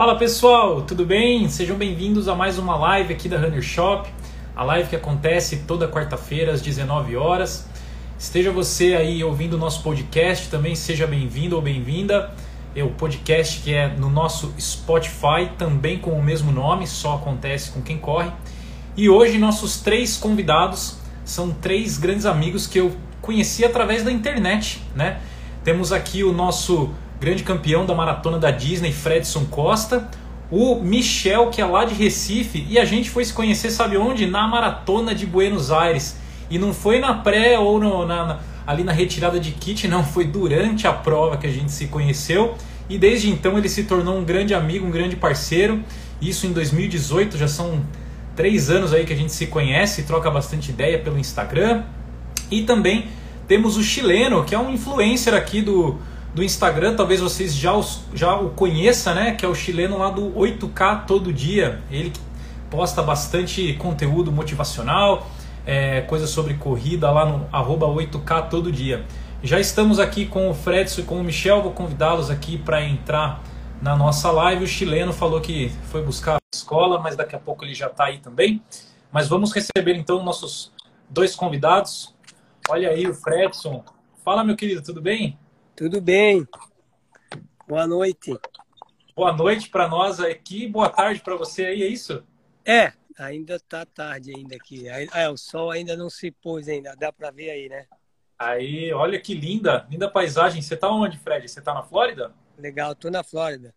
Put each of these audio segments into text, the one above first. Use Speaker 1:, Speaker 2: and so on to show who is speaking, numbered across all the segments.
Speaker 1: Fala pessoal, tudo bem? Sejam bem-vindos a mais uma live aqui da Runner Shop, a live que acontece toda quarta-feira às 19 horas. Esteja você aí ouvindo o nosso podcast, também seja bem-vindo ou bem-vinda. É o podcast que é no nosso Spotify, também com o mesmo nome, só acontece com quem corre. E hoje nossos três convidados são três grandes amigos que eu conheci através da internet, né? Temos aqui o nosso grande campeão da maratona da Disney, Fredson Costa, o Michel, que é lá de Recife, e a gente foi se conhecer, sabe onde? Na maratona de Buenos Aires. E não foi na pré ou no, na, na, ali na retirada de kit, não, foi durante a prova que a gente se conheceu. E desde então ele se tornou um grande amigo, um grande parceiro. Isso em 2018, já são três anos aí que a gente se conhece, troca bastante ideia pelo Instagram. E também temos o chileno, que é um influencer aqui do, do Instagram, talvez vocês já, os, já o conheçam, né? Que é o chileno lá do 8K Todo Dia. Ele posta bastante conteúdo motivacional, é, coisas sobre corrida lá no 8K Todo Dia. Já estamos aqui com o Fredson e com o Michel, vou convidá-los aqui para entrar na nossa live. O chileno falou que foi buscar a escola, mas daqui a pouco ele já está aí também. Mas vamos receber então nossos dois convidados. Olha aí o Fredson. Fala, meu querido, tudo bem?
Speaker 2: Tudo bem. Boa noite.
Speaker 1: Boa noite para nós aqui, boa tarde para você aí, é isso?
Speaker 2: É, ainda tá tarde ainda aqui. É, o sol ainda não se pôs ainda, dá para ver aí, né?
Speaker 1: Aí, olha que linda, linda paisagem. Você tá onde, Fred? Você tá na Flórida?
Speaker 2: Legal, tô na Flórida.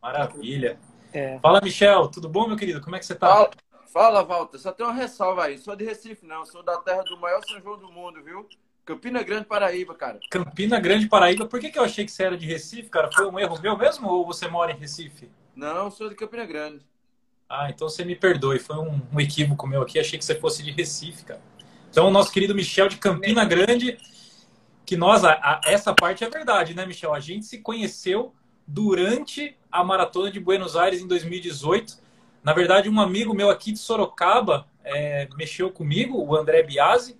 Speaker 1: Maravilha. É. Fala, Michel, tudo bom, meu querido? Como é que você tá?
Speaker 3: Fala, fala Walter. Só tem uma ressalva aí. Sou de Recife, não. Sou da terra do maior São João do mundo, viu? Campina Grande, Paraíba, cara.
Speaker 1: Campina Grande, Paraíba. Por que, que eu achei que você era de Recife, cara? Foi um erro meu mesmo ou você mora em Recife?
Speaker 3: Não, sou de Campina Grande.
Speaker 1: Ah, então você me perdoe. Foi um, um equívoco meu aqui. Achei que você fosse de Recife, cara. Então, o nosso querido Michel de Campina Grande, que nós, a, a, essa parte é verdade, né, Michel? A gente se conheceu durante a maratona de Buenos Aires em 2018. Na verdade, um amigo meu aqui de Sorocaba é, mexeu comigo, o André Biasi,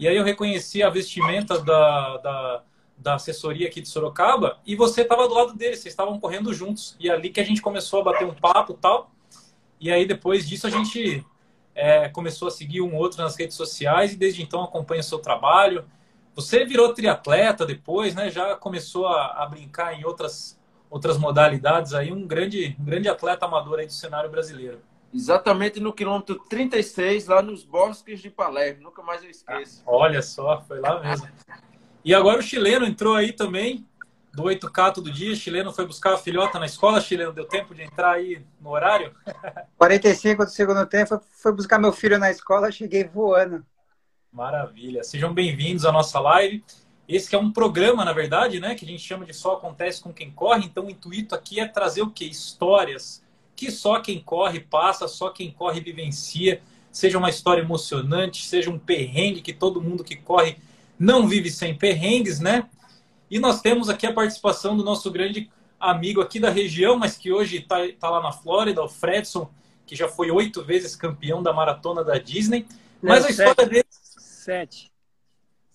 Speaker 1: e aí eu reconheci a vestimenta da, da, da assessoria aqui de Sorocaba e você estava do lado dele, vocês estavam correndo juntos. E é ali que a gente começou a bater um papo tal. E aí depois disso a gente é, começou a seguir um outro nas redes sociais e desde então acompanha o seu trabalho. Você virou triatleta depois, né? Já começou a, a brincar em outras, outras modalidades aí, um grande, um grande atleta amador aí do cenário brasileiro.
Speaker 3: Exatamente no quilômetro 36, lá nos bosques de Palermo. Nunca mais eu esqueço.
Speaker 1: Ah, olha só, foi lá mesmo. E agora o chileno entrou aí também, do 8K todo dia. O chileno foi buscar a filhota na escola. Chileno, deu tempo de entrar aí no horário?
Speaker 4: 45 do segundo tempo, foi buscar meu filho na escola, cheguei voando.
Speaker 1: Maravilha. Sejam bem-vindos à nossa live. Esse que é um programa, na verdade, né, que a gente chama de Só Acontece com Quem Corre. Então, o intuito aqui é trazer o quê? Histórias, que só quem corre passa, só quem corre vivencia. Seja uma história emocionante, seja um perrengue que todo mundo que corre não vive sem perrengues, né? E nós temos aqui a participação do nosso grande amigo aqui da região, mas que hoje está tá lá na Flórida, o Fredson, que já foi oito vezes campeão da maratona da Disney. Mas não, a história
Speaker 2: sete.
Speaker 1: dele.
Speaker 2: Sete.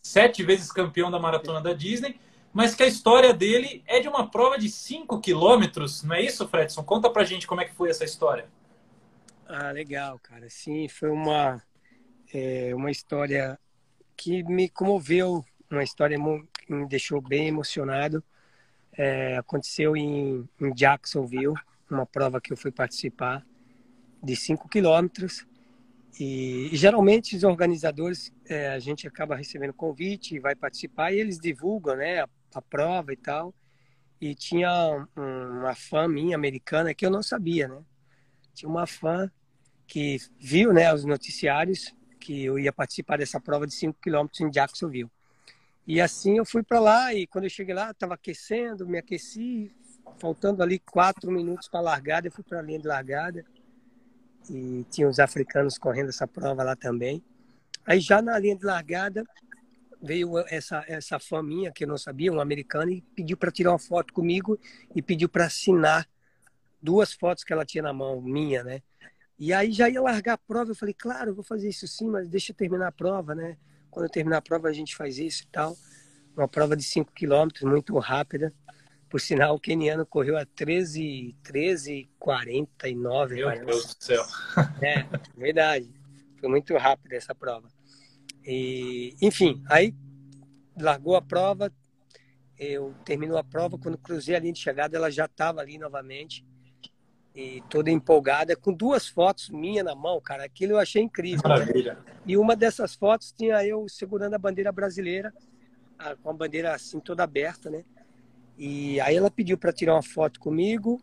Speaker 1: Sete vezes campeão da maratona da Disney mas que a história dele é de uma prova de 5 quilômetros, não é isso, Fredson? Conta pra gente como é que foi essa história.
Speaker 2: Ah, legal, cara. Sim, foi uma, é, uma história que me comoveu, uma história que me deixou bem emocionado. É, aconteceu em, em Jacksonville, uma prova que eu fui participar, de 5 quilômetros. E, e, geralmente os organizadores, é, a gente acaba recebendo convite e vai participar e eles divulgam né, a, a prova e tal. E tinha um, uma fã minha americana que eu não sabia, né? Tinha uma fã que viu né, os noticiários que eu ia participar dessa prova de 5 km em Jacksonville. E assim eu fui para lá e quando eu cheguei lá, estava aquecendo, me aqueci, faltando ali quatro minutos para a largada, eu fui para a linha de largada e tinha os africanos correndo essa prova lá também. Aí já na linha de largada veio essa essa fã minha que eu não sabia, um americano e pediu para tirar uma foto comigo e pediu para assinar duas fotos que ela tinha na mão minha, né? E aí já ia largar a prova, eu falei, claro, eu vou fazer isso sim, mas deixa eu terminar a prova, né? Quando eu terminar a prova a gente faz isso e tal. Uma prova de 5 quilômetros, muito rápida. Por sinal, o keniano correu a 13, 13 49.
Speaker 1: Meu parece. Deus do céu.
Speaker 2: É, verdade. Foi muito rápido essa prova. E, enfim, aí largou a prova, eu terminou a prova, quando cruzei a linha de chegada, ela já estava ali novamente e toda empolgada, com duas fotos minha na mão, cara. Aquilo eu achei incrível.
Speaker 1: Maravilha.
Speaker 2: E uma dessas fotos tinha eu segurando a bandeira brasileira, com a bandeira assim toda aberta, né? E aí ela pediu para tirar uma foto comigo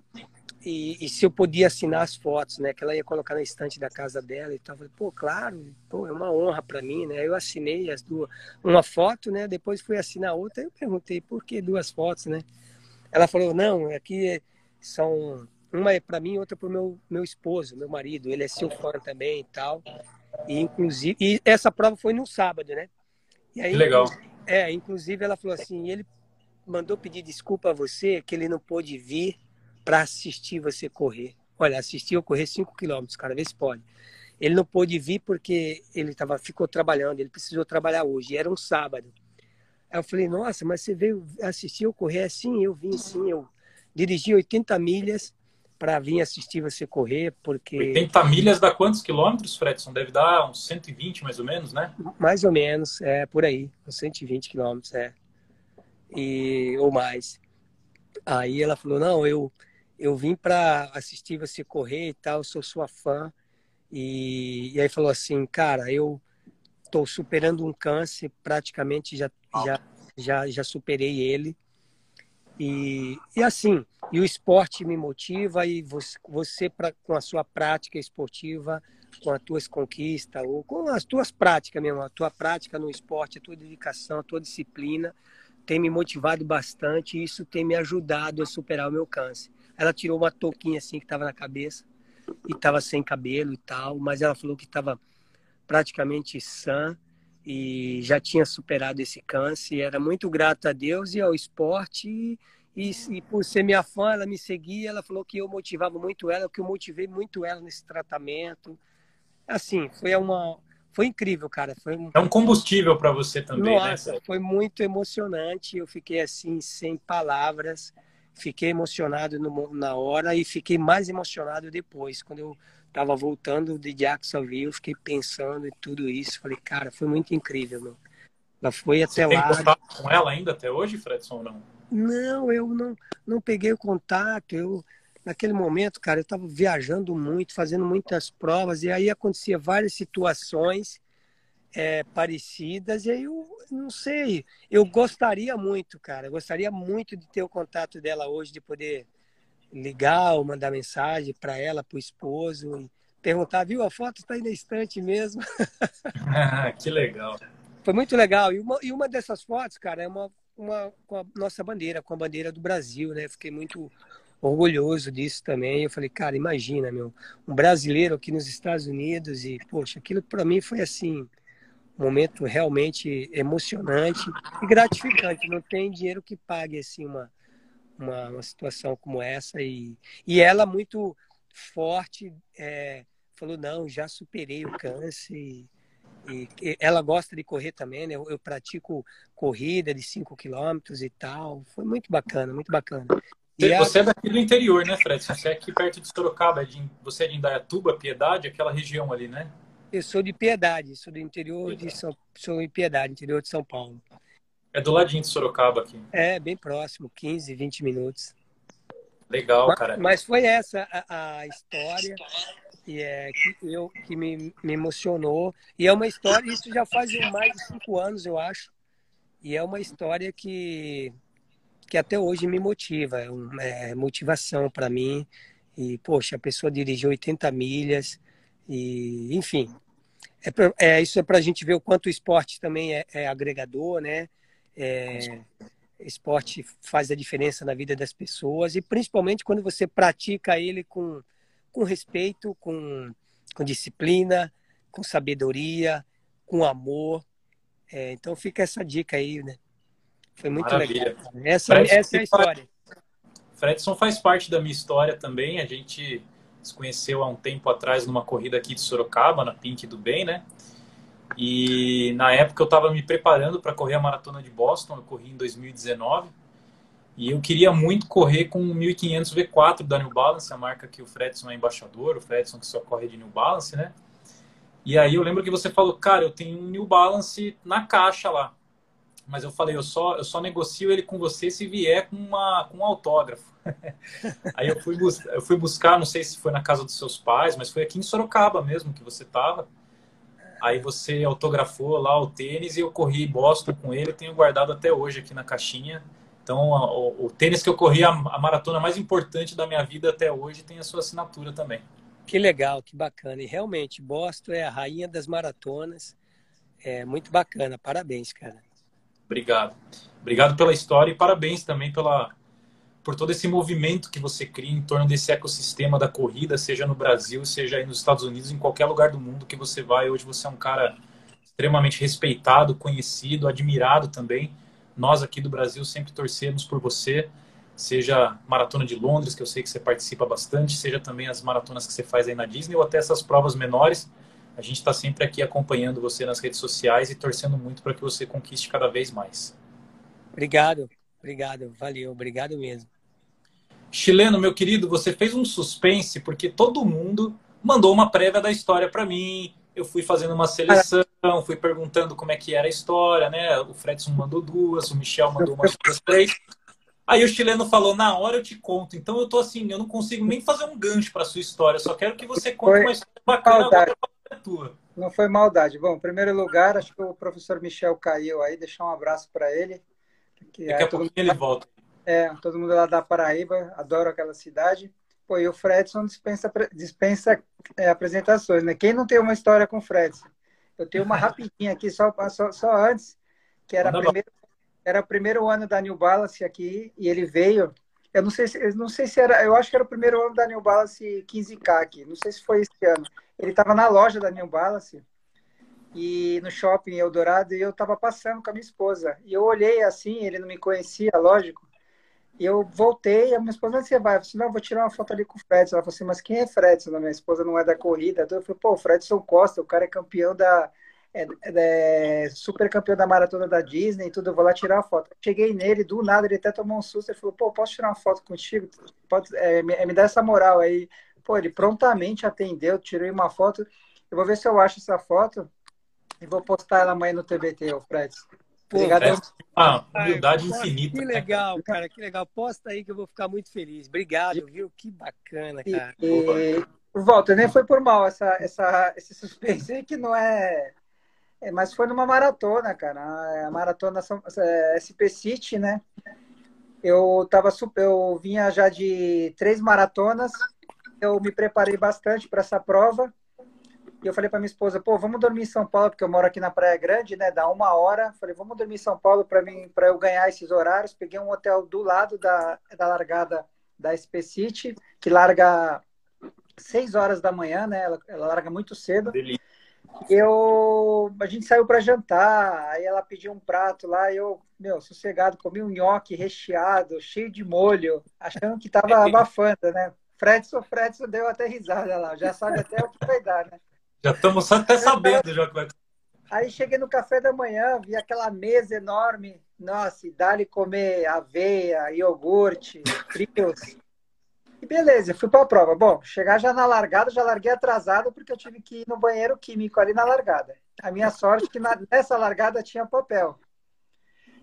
Speaker 2: e, e, se eu podia assinar as fotos, né? Que ela ia colocar na estante da casa dela e tal. Eu falei, pô, claro, pô, é uma honra para mim, né? Eu assinei as duas, uma foto, né? Depois fui assinar outra. Eu perguntei por que duas fotos, né? Ela falou, não, aqui são uma é para mim, outra para o meu, meu esposo, meu marido. Ele é seu fã também e tal. E, inclusive, e essa prova foi no sábado, né?
Speaker 1: E aí, que legal.
Speaker 2: É, inclusive ela falou assim, ele mandou pedir desculpa a você que ele não pôde vir para assistir você correr. Olha, assistir eu correr 5 quilômetros, cara, vê se pode. Ele não pôde vir porque ele tava, ficou trabalhando, ele precisou trabalhar hoje, era um sábado. Aí eu falei, nossa, mas você veio assistir eu correr assim? Eu vim sim, eu dirigi 80 milhas para vir assistir você correr, porque...
Speaker 1: 80 milhas dá quantos quilômetros, Fredson? Deve dar uns 120 mais ou menos, né?
Speaker 2: Mais ou menos, é, por aí, uns 120 quilômetros, é. E, ou mais. Aí ela falou, não, eu, eu vim para assistir você correr e tal, sou sua fã. E, e aí falou assim, cara, eu estou superando um câncer, praticamente já, já, já, já superei ele. E, e assim, e o esporte me motiva e você, você pra, com a sua prática esportiva, com as tuas conquistas, ou com as tuas práticas mesmo, a tua prática no esporte, a tua dedicação, a tua disciplina, tem me motivado bastante e isso tem me ajudado a superar o meu câncer. Ela tirou uma touquinha assim que estava na cabeça e estava sem cabelo e tal, mas ela falou que estava praticamente sã e já tinha superado esse câncer. Era muito grata a Deus e ao esporte. E, e, e, por ser minha fã, ela me seguia. Ela falou que eu motivava muito ela, que eu motivei muito ela nesse tratamento. Assim, foi uma. Foi incrível, cara. Foi um...
Speaker 1: É um combustível para você também,
Speaker 2: né, Nossa, né? foi muito emocionante. Eu fiquei assim, sem palavras. Fiquei emocionado no, na hora e fiquei mais emocionado depois, quando eu tava voltando de Jacksonville, eu fiquei pensando em tudo isso. Falei, cara, foi muito incrível, meu. Ela foi até
Speaker 1: Você
Speaker 2: lá.
Speaker 1: Tem contato com ela ainda até hoje, Fredson, ou não?
Speaker 2: Não, eu não, não peguei o contato. Eu, naquele momento, cara, eu estava viajando muito, fazendo muitas provas, e aí acontecia várias situações é, parecidas, e aí eu não sei. Eu gostaria muito, cara, gostaria muito de ter o contato dela hoje, de poder ligar ou mandar mensagem para ela, para o esposo, e perguntar, viu, a foto está aí na estante mesmo.
Speaker 1: que legal.
Speaker 2: Foi muito legal. E uma, e uma dessas fotos, cara, é uma, uma com a nossa bandeira, com a bandeira do Brasil, né? Fiquei muito orgulhoso disso também. Eu falei, cara, imagina, meu, um brasileiro aqui nos Estados Unidos e, poxa, aquilo para mim foi assim, momento realmente emocionante e gratificante. Não tem dinheiro que pague assim uma uma, uma situação como essa. E, e ela muito forte é, falou não já superei o câncer. E, e ela gosta de correr também né? Eu, eu pratico corrida de 5 quilômetros e tal. Foi muito bacana muito bacana.
Speaker 1: E você a... é daqui do interior né Fred? Você é aqui perto de Sorocaba é você é de Indaiatuba Piedade aquela região ali né
Speaker 2: eu sou de Piedade sou do interior de São sou em Piedade interior de São Paulo
Speaker 1: é do ladinho de Sorocaba aqui.
Speaker 2: É, bem próximo, 15, 20 minutos.
Speaker 1: Legal, cara.
Speaker 2: Mas foi essa a, a história que, é, que, eu, que me, me emocionou. E é uma história, isso já faz mais de cinco anos, eu acho. E é uma história que, que até hoje me motiva, é, uma, é motivação para mim. E, poxa, a pessoa dirigiu 80 milhas, e enfim. É, pra, é isso é para a gente ver o quanto o esporte também é, é agregador, né? É, esporte faz a diferença na vida das pessoas e principalmente quando você pratica ele com, com respeito, com, com disciplina, com sabedoria, com amor. É, então fica essa dica aí, né? Foi muito Maravilha. legal. Essa, essa é a história.
Speaker 1: Fredson faz parte da minha história também. A gente se conheceu há um tempo atrás numa corrida aqui de Sorocaba, na Pink do Bem, né? E na época eu estava me preparando para correr a maratona de Boston, eu corri em 2019. E eu queria muito correr com o 1500 V4 da New Balance, a marca que o Fredson é embaixador, o Fredson que só corre de New Balance, né? E aí eu lembro que você falou, cara, eu tenho um New Balance na caixa lá. Mas eu falei, eu só, eu só negocio ele com você se vier com, uma, com um autógrafo. aí eu fui, eu fui buscar, não sei se foi na casa dos seus pais, mas foi aqui em Sorocaba mesmo que você tava. Aí você autografou lá o tênis e eu corri Boston com ele, tenho guardado até hoje aqui na caixinha. Então, o, o tênis que eu corri, a, a maratona mais importante da minha vida até hoje, tem a sua assinatura também.
Speaker 2: Que legal, que bacana. E realmente, Boston é a rainha das maratonas. É muito bacana. Parabéns, cara.
Speaker 1: Obrigado. Obrigado pela história e parabéns também pela, por todo esse movimento que você cria em torno desse ecossistema da corrida, seja no Brasil, seja aí nos Estados Unidos, em qualquer lugar do mundo que você vai. Hoje você é um cara extremamente respeitado, conhecido, admirado também. Nós aqui do Brasil sempre torcemos por você seja maratona de Londres, que eu sei que você participa bastante, seja também as maratonas que você faz aí na Disney, ou até essas provas menores. A gente está sempre aqui acompanhando você nas redes sociais e torcendo muito para que você conquiste cada vez mais.
Speaker 2: Obrigado, obrigado, valeu, obrigado mesmo.
Speaker 1: Chileno, meu querido, você fez um suspense porque todo mundo mandou uma prévia da história para mim. Eu fui fazendo uma seleção, fui perguntando como é que era a história, né? O Fredson mandou duas, o Michel mandou umas duas, três. Aí o chileno falou, na hora eu te conto. Então eu tô assim, eu não consigo nem fazer um gancho para sua história. Só quero que você conte foi uma história bacana agora
Speaker 4: tua. Não foi maldade. Bom, em primeiro lugar, acho que o professor Michel caiu aí. Deixar um abraço para ele.
Speaker 1: Que Daqui a pouquinho ele volta.
Speaker 4: É, todo mundo lá da Paraíba, adoro aquela cidade. Pô, e o Fredson dispensa, dispensa é, apresentações, né? Quem não tem uma história com o Fredson? Eu tenho uma rapidinha aqui, só, só, só antes, que era a primeira era o primeiro ano da New Balance aqui e ele veio. Eu não sei se, eu não sei se era, eu acho que era o primeiro ano da New Balance 15K aqui. Não sei se foi esse ano. Ele estava na loja da New Balance e no shopping Eldorado e eu estava passando com a minha esposa. E eu olhei assim, ele não me conhecia, lógico. E eu voltei, a minha esposa, onde você vai? Eu não, eu vou tirar uma foto ali com o Fredson. Ela falou assim, mas quem é Fredson? Minha esposa não é da corrida. Eu falei, pô, o Fredson Costa, o cara é campeão da, é, é, super campeão da maratona da Disney e tudo, eu vou lá tirar uma foto. Cheguei nele, do nada, ele até tomou um susto, ele falou, pô, posso tirar uma foto contigo? Pode, é, me, me, dá essa moral aí. Pô, ele prontamente atendeu, tirei uma foto. Eu vou ver se eu acho essa foto e vou postar ela amanhã no TBT, o Fred.
Speaker 1: Obrigado. É humildade infinita.
Speaker 2: Que legal, cara, que legal. Posta aí que eu vou ficar muito feliz. Obrigado, viu? Que bacana, cara.
Speaker 4: E, e, Walter, nem foi por mal essa, essa, esse suspense aí que não é é, mas foi numa maratona, cara. A maratona é, SP City, né? Eu tava super, eu vinha já de três maratonas. Eu me preparei bastante para essa prova. E eu falei para minha esposa, pô, vamos dormir em São Paulo, porque eu moro aqui na Praia Grande, né? Dá uma hora. Falei, vamos dormir em São Paulo para mim, para eu ganhar esses horários. Peguei um hotel do lado da, da largada da SP City, que larga seis horas da manhã, né? Ela, ela larga muito cedo. Delícia eu a gente saiu para jantar, aí ela pediu um prato lá, eu, meu, sossegado, comi um nhoque recheado, cheio de molho, achando que tava abafando, né? Fredson, Fredson deu até risada lá, já sabe até o que vai dar, né?
Speaker 1: Já estamos até sabendo já que vai
Speaker 4: Aí cheguei no café da manhã, vi aquela mesa enorme, nossa, e dali comer aveia, iogurte, frios, e beleza, fui para a prova. Bom, chegar já na largada, já larguei atrasado porque eu tive que ir no banheiro químico ali na largada. A minha sorte é que na, nessa largada tinha papel.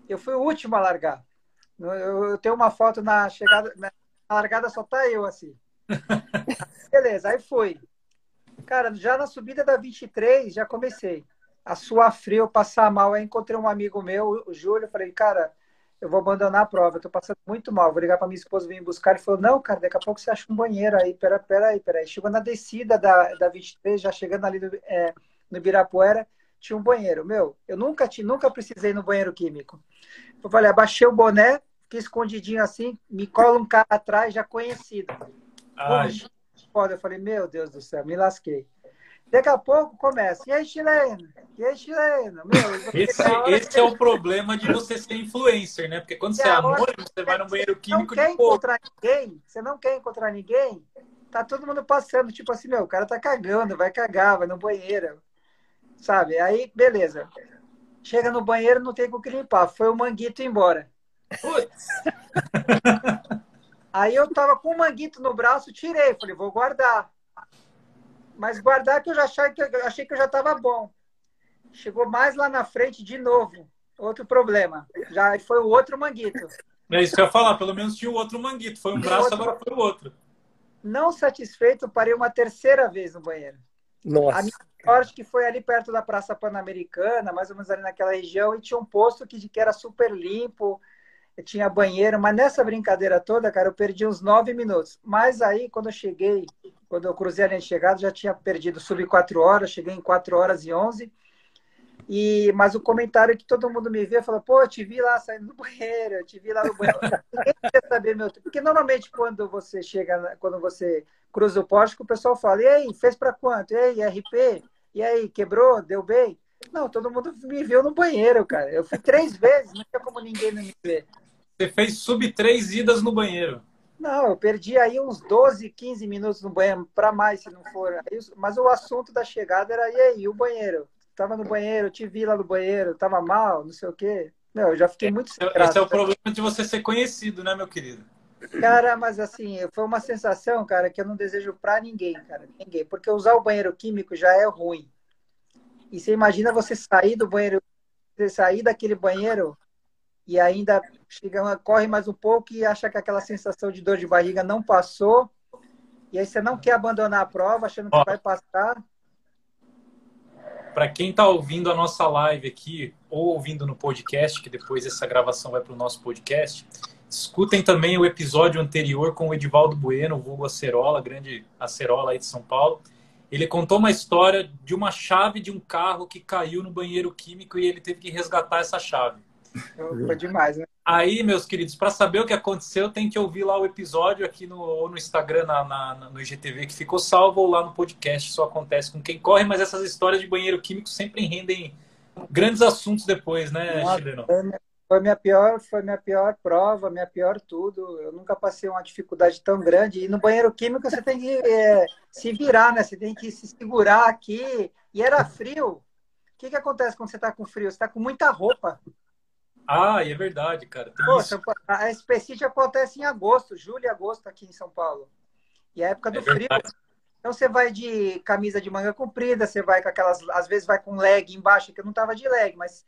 Speaker 4: Eu fui o último a largar. Eu, eu tenho uma foto na chegada, na largada só tá eu assim. beleza, aí fui. Cara, já na subida da 23 já comecei a suar frio, passar mal. Aí encontrei um amigo meu, o Júlio, falei, cara, eu vou abandonar a prova, eu tô passando muito mal, vou ligar para minha esposa vir buscar. Ele falou, não, cara, daqui a pouco você acha um banheiro aí, pera, pera aí, pera aí. Chegou na descida da, da 23, já chegando ali no, é, no Ibirapuera, tinha um banheiro. Meu, eu nunca, te, nunca precisei no banheiro químico. Eu falei, abaixei o boné, fiquei escondidinho assim, me cola um cara atrás, já conhecido. Ai. Eu falei, meu Deus do céu, me lasquei. Daqui a pouco começa. E aí, chileno? E aí, chileno?
Speaker 1: Meu, esse, esse é o problema de você ser influencer, né? Porque quando você é amor, você vai no banheiro químico
Speaker 4: não quer encontrar ninguém, Você não quer encontrar ninguém, tá todo mundo passando, tipo assim, meu, o cara tá cagando, vai cagar, vai no banheiro. Sabe? Aí, beleza. Chega no banheiro, não tem com o que limpar. Foi o manguito embora. Aí eu tava com um manguito no braço, tirei, falei, vou guardar. Mas guardar que eu já achei que eu, achei que eu já tava bom. Chegou mais lá na frente de novo. Outro problema. Já foi o outro manguito.
Speaker 1: É isso que eu ia falar, pelo menos tinha o outro manguito. Foi um braço, outro... agora foi o outro.
Speaker 4: Não satisfeito, parei uma terceira vez no banheiro.
Speaker 2: Nossa.
Speaker 4: A minha sorte que foi ali perto da Praça Pan-Americana, mais ou menos ali naquela região, e tinha um posto que, que era super limpo, tinha banheiro, mas nessa brincadeira toda, cara, eu perdi uns nove minutos. Mas aí, quando eu cheguei, quando eu cruzei a linha de chegada, já tinha perdido, subi quatro horas, cheguei em quatro horas e onze. E, mas o comentário que todo mundo me vê, fala, pô, eu te vi lá saindo do banheiro, eu te vi lá no banheiro. Ninguém quer saber meu Porque normalmente quando você chega, quando você cruza o pórtico, o pessoal fala, e aí, fez para quanto? E aí, RP? E aí, quebrou? Deu bem? Não, todo mundo me viu no banheiro, cara. Eu fui três vezes, não tinha como ninguém me ver.
Speaker 1: Você fez sub três idas no banheiro.
Speaker 4: Não, eu perdi aí uns 12, 15 minutos no banheiro, para mais se não for. Mas o assunto da chegada era, e aí, o banheiro? Tava no banheiro, te vi lá no banheiro, tava mal, não sei o quê. Não, eu já fiquei muito
Speaker 1: Esse, esse é o problema de você ser conhecido, né, meu querido?
Speaker 4: Cara, mas assim, foi uma sensação, cara, que eu não desejo para ninguém, cara, ninguém, porque usar o banheiro químico já é ruim. E você imagina você sair do banheiro, você sair daquele banheiro e ainda chega, corre mais um pouco e acha que aquela sensação de dor de barriga não passou. E aí você não quer abandonar a prova, achando que Ó, vai passar.
Speaker 1: Para quem está ouvindo a nossa live aqui ou ouvindo no podcast, que depois essa gravação vai para o nosso podcast, escutem também o episódio anterior com o Edivaldo Bueno, o vulgo Acerola, grande Acerola aí de São Paulo. Ele contou uma história de uma chave de um carro que caiu no banheiro químico e ele teve que resgatar essa chave.
Speaker 4: Foi demais, né?
Speaker 1: Aí, meus queridos, para saber o que aconteceu, tem que ouvir lá o episódio aqui no, ou no Instagram, na, na, no IGTV, que ficou salvo, ou lá no podcast. Isso acontece com quem corre, mas essas histórias de banheiro químico sempre rendem grandes assuntos depois, né, Nossa, Chileno?
Speaker 4: Foi minha pior, foi minha pior prova, minha pior tudo. Eu nunca passei uma dificuldade tão grande. E no banheiro químico você tem que é, se virar, né? Você tem que se segurar aqui. E era frio. O que, que acontece quando você está com frio? Você está com muita roupa.
Speaker 1: Ah, é verdade, cara.
Speaker 4: Pô, a SPCIT acontece em agosto, julho e agosto aqui em São Paulo. E é a época do é frio. Então você vai de camisa de manga comprida, você vai com aquelas. Às vezes vai com leg embaixo, que eu não tava de leg, mas.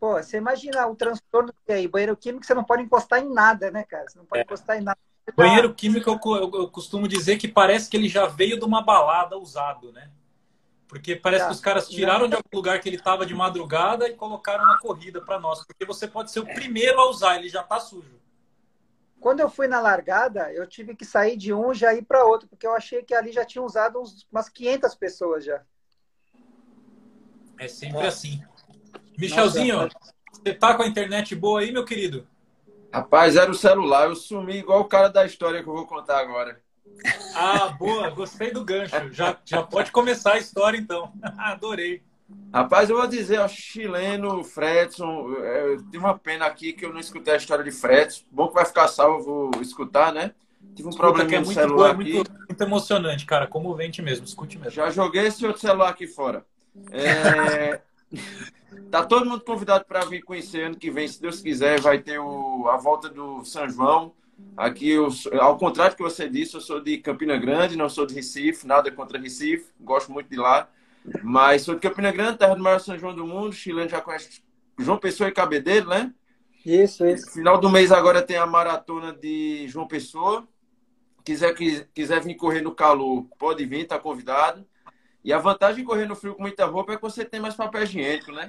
Speaker 4: Pô, você imagina o transtorno que é aí. Banheiro químico, você não pode encostar em nada, né, cara? Você não pode é. encostar em nada.
Speaker 1: Banheiro químico, eu, eu, eu costumo dizer que parece que ele já veio de uma balada usado, né? Porque parece tá. que os caras tiraram de algum lugar que ele estava de madrugada e colocaram na corrida para nós. Porque você pode ser o primeiro a usar, ele já está sujo.
Speaker 4: Quando eu fui na largada, eu tive que sair de um e já ir para outro, porque eu achei que ali já tinha usado uns, umas 500 pessoas já.
Speaker 1: É sempre assim. Michelzinho, Nossa, você tá com a internet boa aí, meu querido?
Speaker 3: Rapaz, era o celular. Eu sumi igual o cara da história que eu vou contar agora.
Speaker 1: Ah, boa, gostei do gancho. Já, já pode começar a história então. Adorei.
Speaker 3: Rapaz, eu vou dizer ao chileno Fredson, é, eu tive uma pena aqui que eu não escutei a história de Fredson. Bom que vai ficar salvo, vou escutar, né? Tive um problema no é muito celular boa, aqui.
Speaker 1: Muito, muito emocionante, cara, comovente mesmo, escute mesmo.
Speaker 3: Já joguei esse outro celular aqui fora. É... tá todo mundo convidado para vir conhecer ano que vem, se Deus quiser, vai ter o... a volta do São João. Aqui, eu, ao contrário do que você disse, eu sou de Campina Grande, não sou de Recife, nada contra Recife, gosto muito de lá. Mas sou de Campina Grande, terra do maior São João do mundo. Chileno já conhece João Pessoa e Cabedelo, né?
Speaker 4: Isso, isso.
Speaker 3: Final do mês agora tem a maratona de João Pessoa. Quiser, quiser vir correr no calor, pode vir, tá convidado. E a vantagem de correr no frio com muita roupa é que você tem mais papel higiênico, né?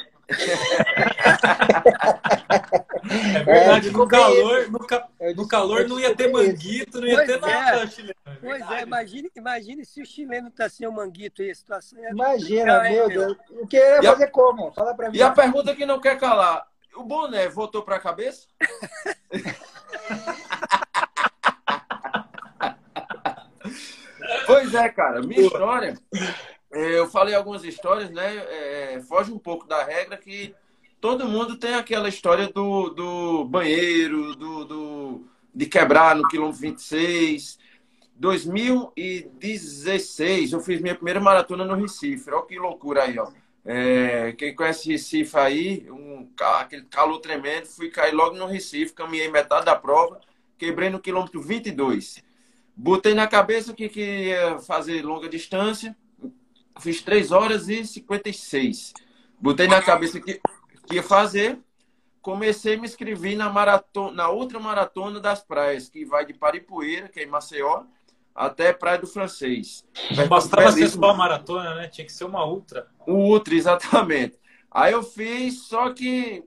Speaker 1: É verdade, é, no calor, no, ca... no calor não ia ter manguito, não ia pois ter nada
Speaker 2: é. chileno. É pois é, imagine, imagine se o chileno tá sem o manguito aí, a situação é
Speaker 4: Imagina, meu Deus. O que ia fazer a... como? Fala pra mim.
Speaker 3: E a pergunta que não quer calar, o boné voltou pra cabeça? pois é, cara, minha história é, eu falei algumas histórias, né? É, foge um pouco da regra que todo mundo tem aquela história do, do banheiro, do, do, de quebrar no quilômetro 26. 2016, eu fiz minha primeira maratona no Recife. Olha que loucura aí, ó. É, quem conhece Recife aí, um, aquele calor tremendo, fui cair logo no Recife, caminhei metade da prova, quebrei no quilômetro 22. Botei na cabeça que queria fazer longa distância, fiz 3 horas e 56. Botei na cabeça que, que ia fazer, comecei a me inscrever na, maratona, na outra maratona das praias, que vai de Paripoeira, que é em Maceió, até Praia do Francês.
Speaker 1: Bastava ser só uma maratona, né? Tinha que ser uma ultra.
Speaker 3: Ultra, exatamente. Aí eu fiz, só que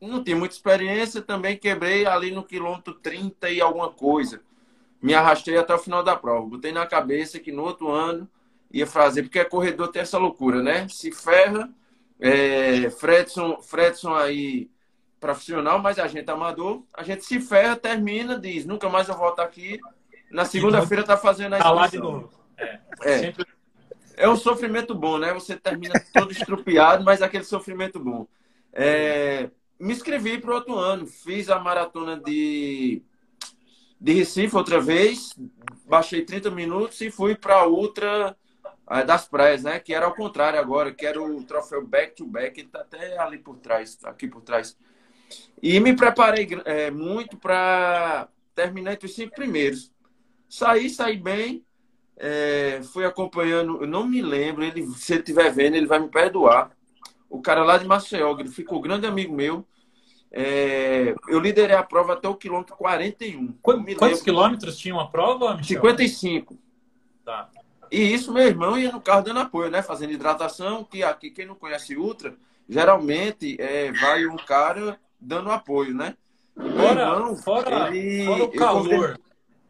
Speaker 3: não tinha muita experiência, também quebrei ali no quilômetro 30 e alguma coisa. Me arrastei até o final da prova. Botei na cabeça que no outro ano ia fazer, porque a corredor tem essa loucura, né? Se ferra, é, Fredson, Fredson aí profissional, mas a gente amador, a gente se ferra, termina, diz, nunca mais eu volto aqui, na segunda-feira tá fazendo a.
Speaker 1: Tá lá de novo. É.
Speaker 3: É. Sempre... é um sofrimento bom, né? Você termina todo estrupiado, mas aquele sofrimento bom. É... Me inscrevi para o outro ano. Fiz a maratona de, de Recife outra vez. Baixei 30 minutos e fui para a Ultra das Praias, né? Que era ao contrário agora, que era o troféu back to back. Ele tá até ali por trás, aqui por trás. E me preparei é, muito para terminar entre os cinco primeiros. Saí, saí bem. É, fui acompanhando, eu não me lembro, ele, se ele estiver vendo, ele vai me perdoar. O cara lá de Maceió, ele ficou grande amigo meu. É, eu liderei a prova até o quilômetro 41.
Speaker 1: Quantos, quantos quilômetros tinha a prova,
Speaker 3: Michel? 55. Tá. E isso, meu irmão ia no carro dando apoio, né? Fazendo hidratação, que aqui, quem não conhece Ultra, geralmente é, vai um cara dando apoio, né?
Speaker 1: Fora, irmão, fora, ele, fora o calor,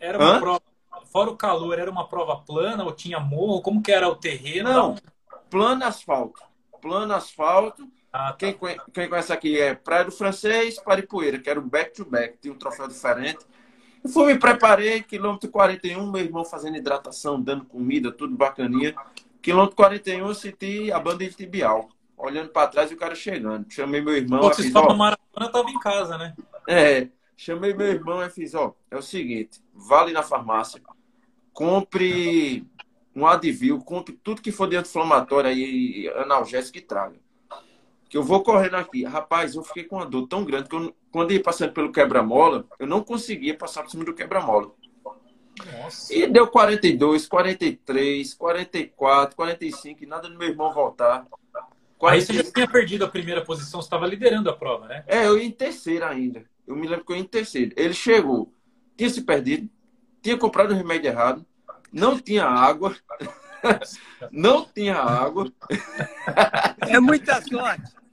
Speaker 1: era uma Hã? prova fora o calor, era uma prova plana ou tinha morro? Como que era o terreno?
Speaker 3: Não, plano asfalto. Plano asfalto. Ah, tá. quem, quem conhece aqui é Praia do Francês, Paripoeira, que era o back-to-back, tinha um troféu diferente. Eu fui, me preparei, quilômetro 41, meu irmão fazendo hidratação, dando comida, tudo bacaninha. Quilômetro 41, eu senti a banda de tibial. Olhando para trás e o cara chegando. Chamei meu irmão.
Speaker 1: Pô, se ó, maratona, tava em casa, né?
Speaker 3: É. Chamei meu irmão e fiz, ó, é o seguinte, vale na farmácia, compre um Advil, compre tudo que for de anti-inflamatório e analgésico que traga. Que eu vou correndo aqui. Rapaz, eu fiquei com uma dor tão grande que eu, quando ia passando pelo quebra-mola, eu não conseguia passar por cima do quebra-mola. E deu 42, 43, 44, 45, e nada do meu irmão voltar.
Speaker 1: 45. Aí você já tinha perdido a primeira posição, você estava liderando a prova, né?
Speaker 3: É, eu ia em terceiro ainda. Eu me lembro que eu ia em terceiro. Ele chegou, tinha se perdido, tinha comprado o remédio errado, não tinha água, não tinha água.
Speaker 2: É muita sorte.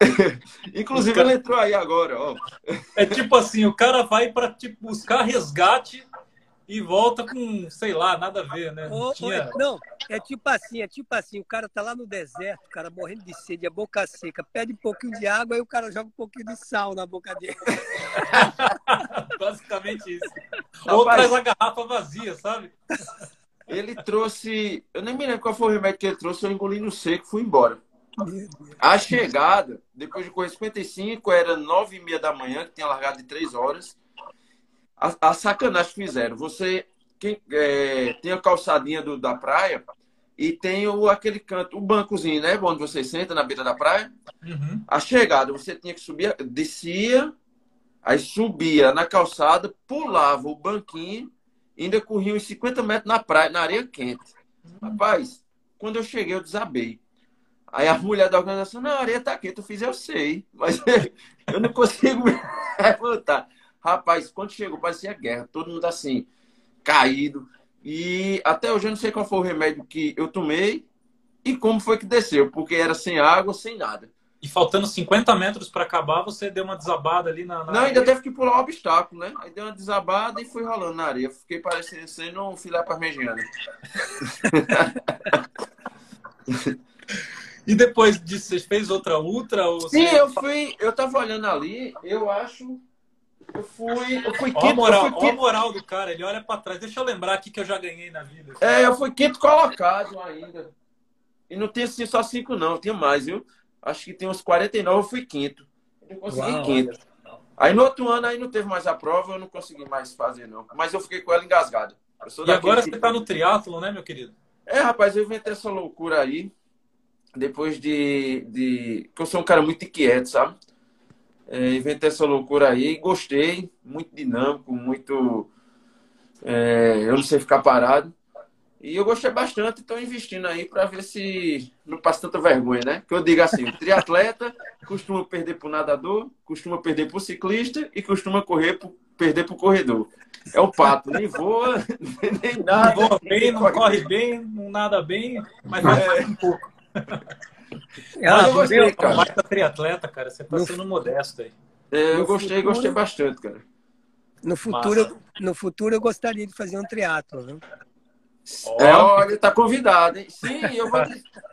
Speaker 3: Inclusive, cara... ele entrou aí agora. Ó.
Speaker 1: É tipo assim, o cara vai para tipo, buscar resgate e volta com, sei lá, nada a ver, né?
Speaker 2: Não, tinha... não, é tipo assim, é tipo assim, o cara tá lá no deserto, o cara morrendo de sede, a boca seca, pede um pouquinho de água e o cara joga um pouquinho de sal na boca dele.
Speaker 1: Basicamente isso. Ou traz a garrafa vazia, sabe?
Speaker 3: Ele trouxe, eu nem me lembro qual foi o remédio que ele trouxe, eu engoli no seco e fui embora. A chegada, depois de correr 55, era nove e meia da manhã, que tinha largado de três horas a, a sacanagem que fizeram. Você quem, é, tem a calçadinha do, da praia e tem o, aquele canto, o bancozinho, né? Onde você senta na beira da praia. Uhum. A chegada, você tinha que subir, descia, aí subia na calçada, pulava o banquinho, ainda corria uns 50 metros na praia, na areia quente. Uhum. Rapaz, quando eu cheguei, eu desabei. Aí a mulher da organização, não, a areia tá quente, eu fiz, eu sei, mas eu não consigo me levantar. Rapaz, quando chegou, parecia guerra. Todo mundo assim, caído. E até hoje eu não sei qual foi o remédio que eu tomei e como foi que desceu, porque era sem água, sem nada.
Speaker 1: E faltando 50 metros para acabar, você deu uma desabada ali na. na
Speaker 3: não, ainda teve que pular o obstáculo, né? Aí deu uma desabada e fui rolando na areia. Fiquei parecendo sendo um filé parmegiano.
Speaker 1: e depois disso, você fez outra ultra? Ou
Speaker 3: Sim, eu fui. Eu tava olhando ali, eu acho eu fui, eu fui
Speaker 1: quinto. Olha a moral, quinto... a moral do cara, ele olha para trás. Deixa eu lembrar aqui que eu já ganhei na vida.
Speaker 3: É, eu fui quinto colocado ainda. E não tinha assim, só cinco, não, tinha mais, viu? Acho que tem uns 49, eu fui quinto. Eu consegui Uau, quinto. Aí no outro ano aí não teve mais a prova, eu não consegui mais fazer, não. Mas eu fiquei com ela engasgada.
Speaker 1: E agora você está no triatlo, né, meu querido?
Speaker 3: É, rapaz, eu inventei essa loucura aí. Depois de, de. que eu sou um cara muito inquieto, sabe? É, inventei essa loucura aí, gostei, muito dinâmico, muito. É, eu não sei ficar parado. E eu gostei bastante, estou investindo aí para ver se não passa tanta vergonha, né? Que eu digo assim, o triatleta costuma perder para o nadador, costuma perder para o ciclista e costuma correr pro, perder para o corredor. É o pato, nem voa, nem nada.
Speaker 1: Não voa bem, não corre, bem, não nada bem, mas vai é... um pouco. Ah, eu gostei, cara. Baita triatleta, cara. Você tá no... sendo modesto aí.
Speaker 3: É, eu no gostei, futuro... gostei bastante, cara.
Speaker 2: No futuro, no futuro eu gostaria de fazer um triatlo, né?
Speaker 3: É, olha, tá convidado, hein? Sim, eu vou,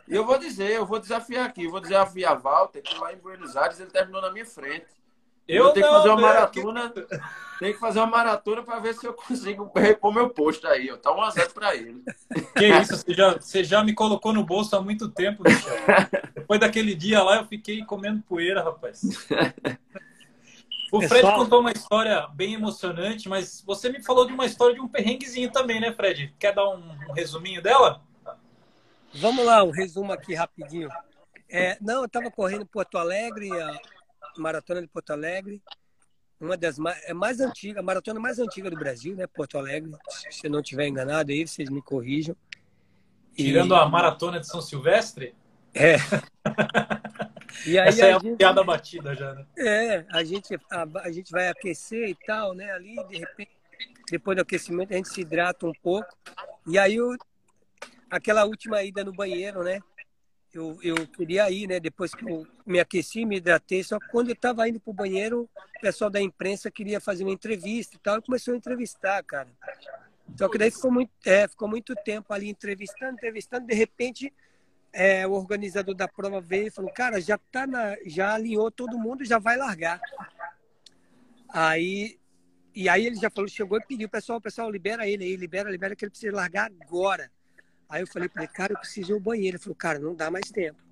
Speaker 3: eu vou dizer, eu vou desafiar aqui, vou desafiar a Walter, que lá em Buenos Aires ele terminou na minha frente. Eu, eu tenho que fazer uma né? maratona, que... tem que fazer uma maratona para ver se eu consigo repor meu posto aí, ó. Tá um a zero para ele.
Speaker 1: Que isso, você já, você já me colocou no bolso há muito tempo, Michel. Depois daquele dia lá, eu fiquei comendo poeira, rapaz. O Fred Pessoal... contou uma história bem emocionante, mas você me falou de uma história de um perrenguezinho também, né, Fred? Quer dar um, um resuminho dela?
Speaker 2: Vamos lá, um resumo aqui rapidinho. É, não, eu estava correndo Porto Alegre, maratona de Porto Alegre, uma das mais, é mais antiga, a maratona mais antiga do Brasil, né, Porto Alegre. Se eu não estiver enganado aí, vocês me corrijam.
Speaker 1: Tirando e... a maratona de São Silvestre?
Speaker 2: É.
Speaker 1: E aí Essa é a gente, piada batida já, né?
Speaker 2: É, a gente, a, a, gente vai aquecer e tal, né? Ali, de repente, depois do aquecimento, a gente se hidrata um pouco. E aí, eu, aquela última ida no banheiro, né? Eu, eu queria ir, né? Depois que eu me aqueci, me hidratei. Só que quando eu estava indo para o banheiro, o pessoal da imprensa queria fazer uma entrevista e tal. E começou a entrevistar, cara. Só que daí ficou muito, é, ficou muito tempo ali entrevistando, entrevistando. De repente, é, o organizador da prova veio e falou, cara, já tá na, já alinhou todo mundo, já vai largar. Aí e aí ele já falou, chegou e pediu, pessoal, pessoal, libera ele aí, libera, libera que ele precisa largar agora. Aí eu falei para ele, cara, eu preciso ir ao banheiro. Ele falou, cara, não dá mais tempo.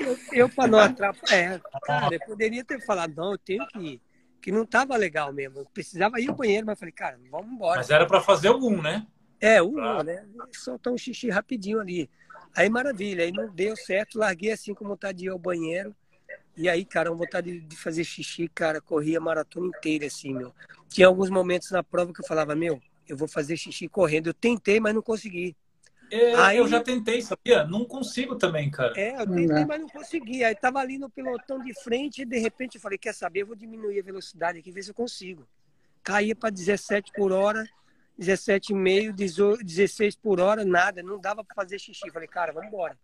Speaker 2: Eu, eu para não atrapalhar, é, cara, eu poderia ter falado, não, eu tenho que ir. Que não tava legal mesmo. Eu precisava ir ao banheiro, mas falei, cara, vamos embora.
Speaker 1: Mas era para fazer algum, né?
Speaker 2: É, um, pra... né? Soltar um xixi rapidinho ali. Aí maravilha, aí não deu certo, larguei assim com vontade de ir ao banheiro. E aí, cara, uma vontade de fazer xixi, cara, corria a maratona inteira, assim, meu. Tinha alguns momentos na prova que eu falava, meu, eu vou fazer xixi correndo. Eu tentei, mas não consegui.
Speaker 1: É, aí, eu já tentei, sabia? Não consigo também, cara.
Speaker 2: É, eu tentei, mas não consegui. Aí tava ali no pilotão de frente e de repente eu falei, quer saber, eu vou diminuir a velocidade aqui, ver se eu consigo. Caía para 17 por hora, 17,5, 16 por hora, nada, não dava para fazer xixi. Falei, cara, vamos embora.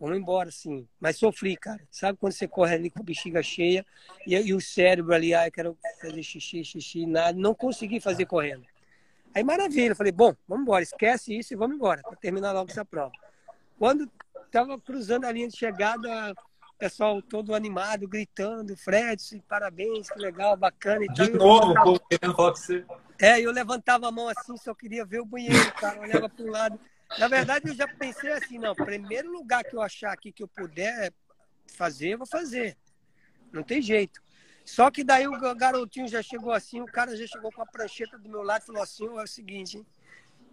Speaker 2: Vamos embora, sim. Mas sofri, cara. Sabe quando você corre ali com a bexiga cheia e, e o cérebro ali, ah, eu quero fazer xixi, xixi, nada. Não consegui fazer correndo. Aí, maravilha. Falei, bom, vamos embora. Esquece isso e vamos embora, para terminar logo essa prova. Quando estava cruzando a linha de chegada, pessoal todo animado, gritando, Fred, parabéns, que legal, bacana. E
Speaker 1: de novo, o povo querendo falar com você.
Speaker 2: É, eu levantava a mão assim, só queria ver o banheiro, cara, olhava para um lado. Na verdade, eu já pensei assim, não, primeiro lugar que eu achar aqui que eu puder fazer, eu vou fazer. Não tem jeito. Só que daí o garotinho já chegou assim, o cara já chegou com a prancheta do meu lado e falou assim, é o seguinte, hein?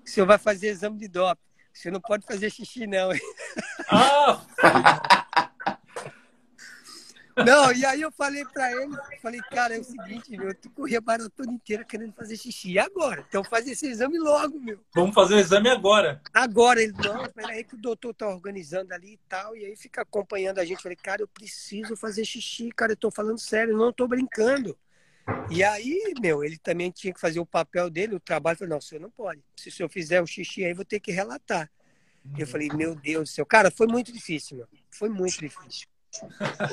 Speaker 2: o senhor vai fazer exame de doping. Você não pode fazer xixi, não. Ah! Não, e aí eu falei pra ele, falei, cara, é o seguinte, meu, tu corri a maratona inteira querendo fazer xixi. E agora? Então faz esse exame logo, meu.
Speaker 1: Vamos fazer o exame agora.
Speaker 2: Agora, ele, não, peraí que o doutor tá organizando ali e tal, e aí fica acompanhando a gente. Falei, cara, eu preciso fazer xixi, cara, eu tô falando sério, não tô brincando. E aí, meu, ele também tinha que fazer o papel dele, o trabalho. Falei, não, o senhor não pode. Se o senhor fizer o xixi aí, vou ter que relatar. Eu falei, meu Deus do céu. Cara, foi muito difícil, meu. Foi muito difícil.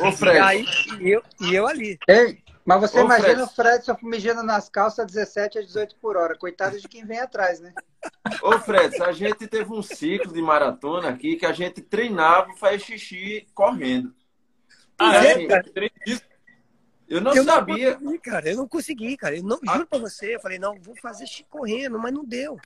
Speaker 3: Ô, Fred.
Speaker 2: E, aí, e, eu, e eu ali.
Speaker 4: Ei, mas você Ô, imagina Fred. o Fred só mijando nas calças 17 a 18 por hora. Coitado de quem vem atrás, né?
Speaker 3: Ô, Fred, a gente teve um ciclo de maratona aqui que a gente treinava e fazia xixi correndo.
Speaker 2: Ah, é?
Speaker 3: Eu não eu sabia.
Speaker 2: Não consegui, cara, eu não consegui, cara. Eu não, ah. juro pra você, eu falei, não, vou fazer xixi correndo, mas não deu.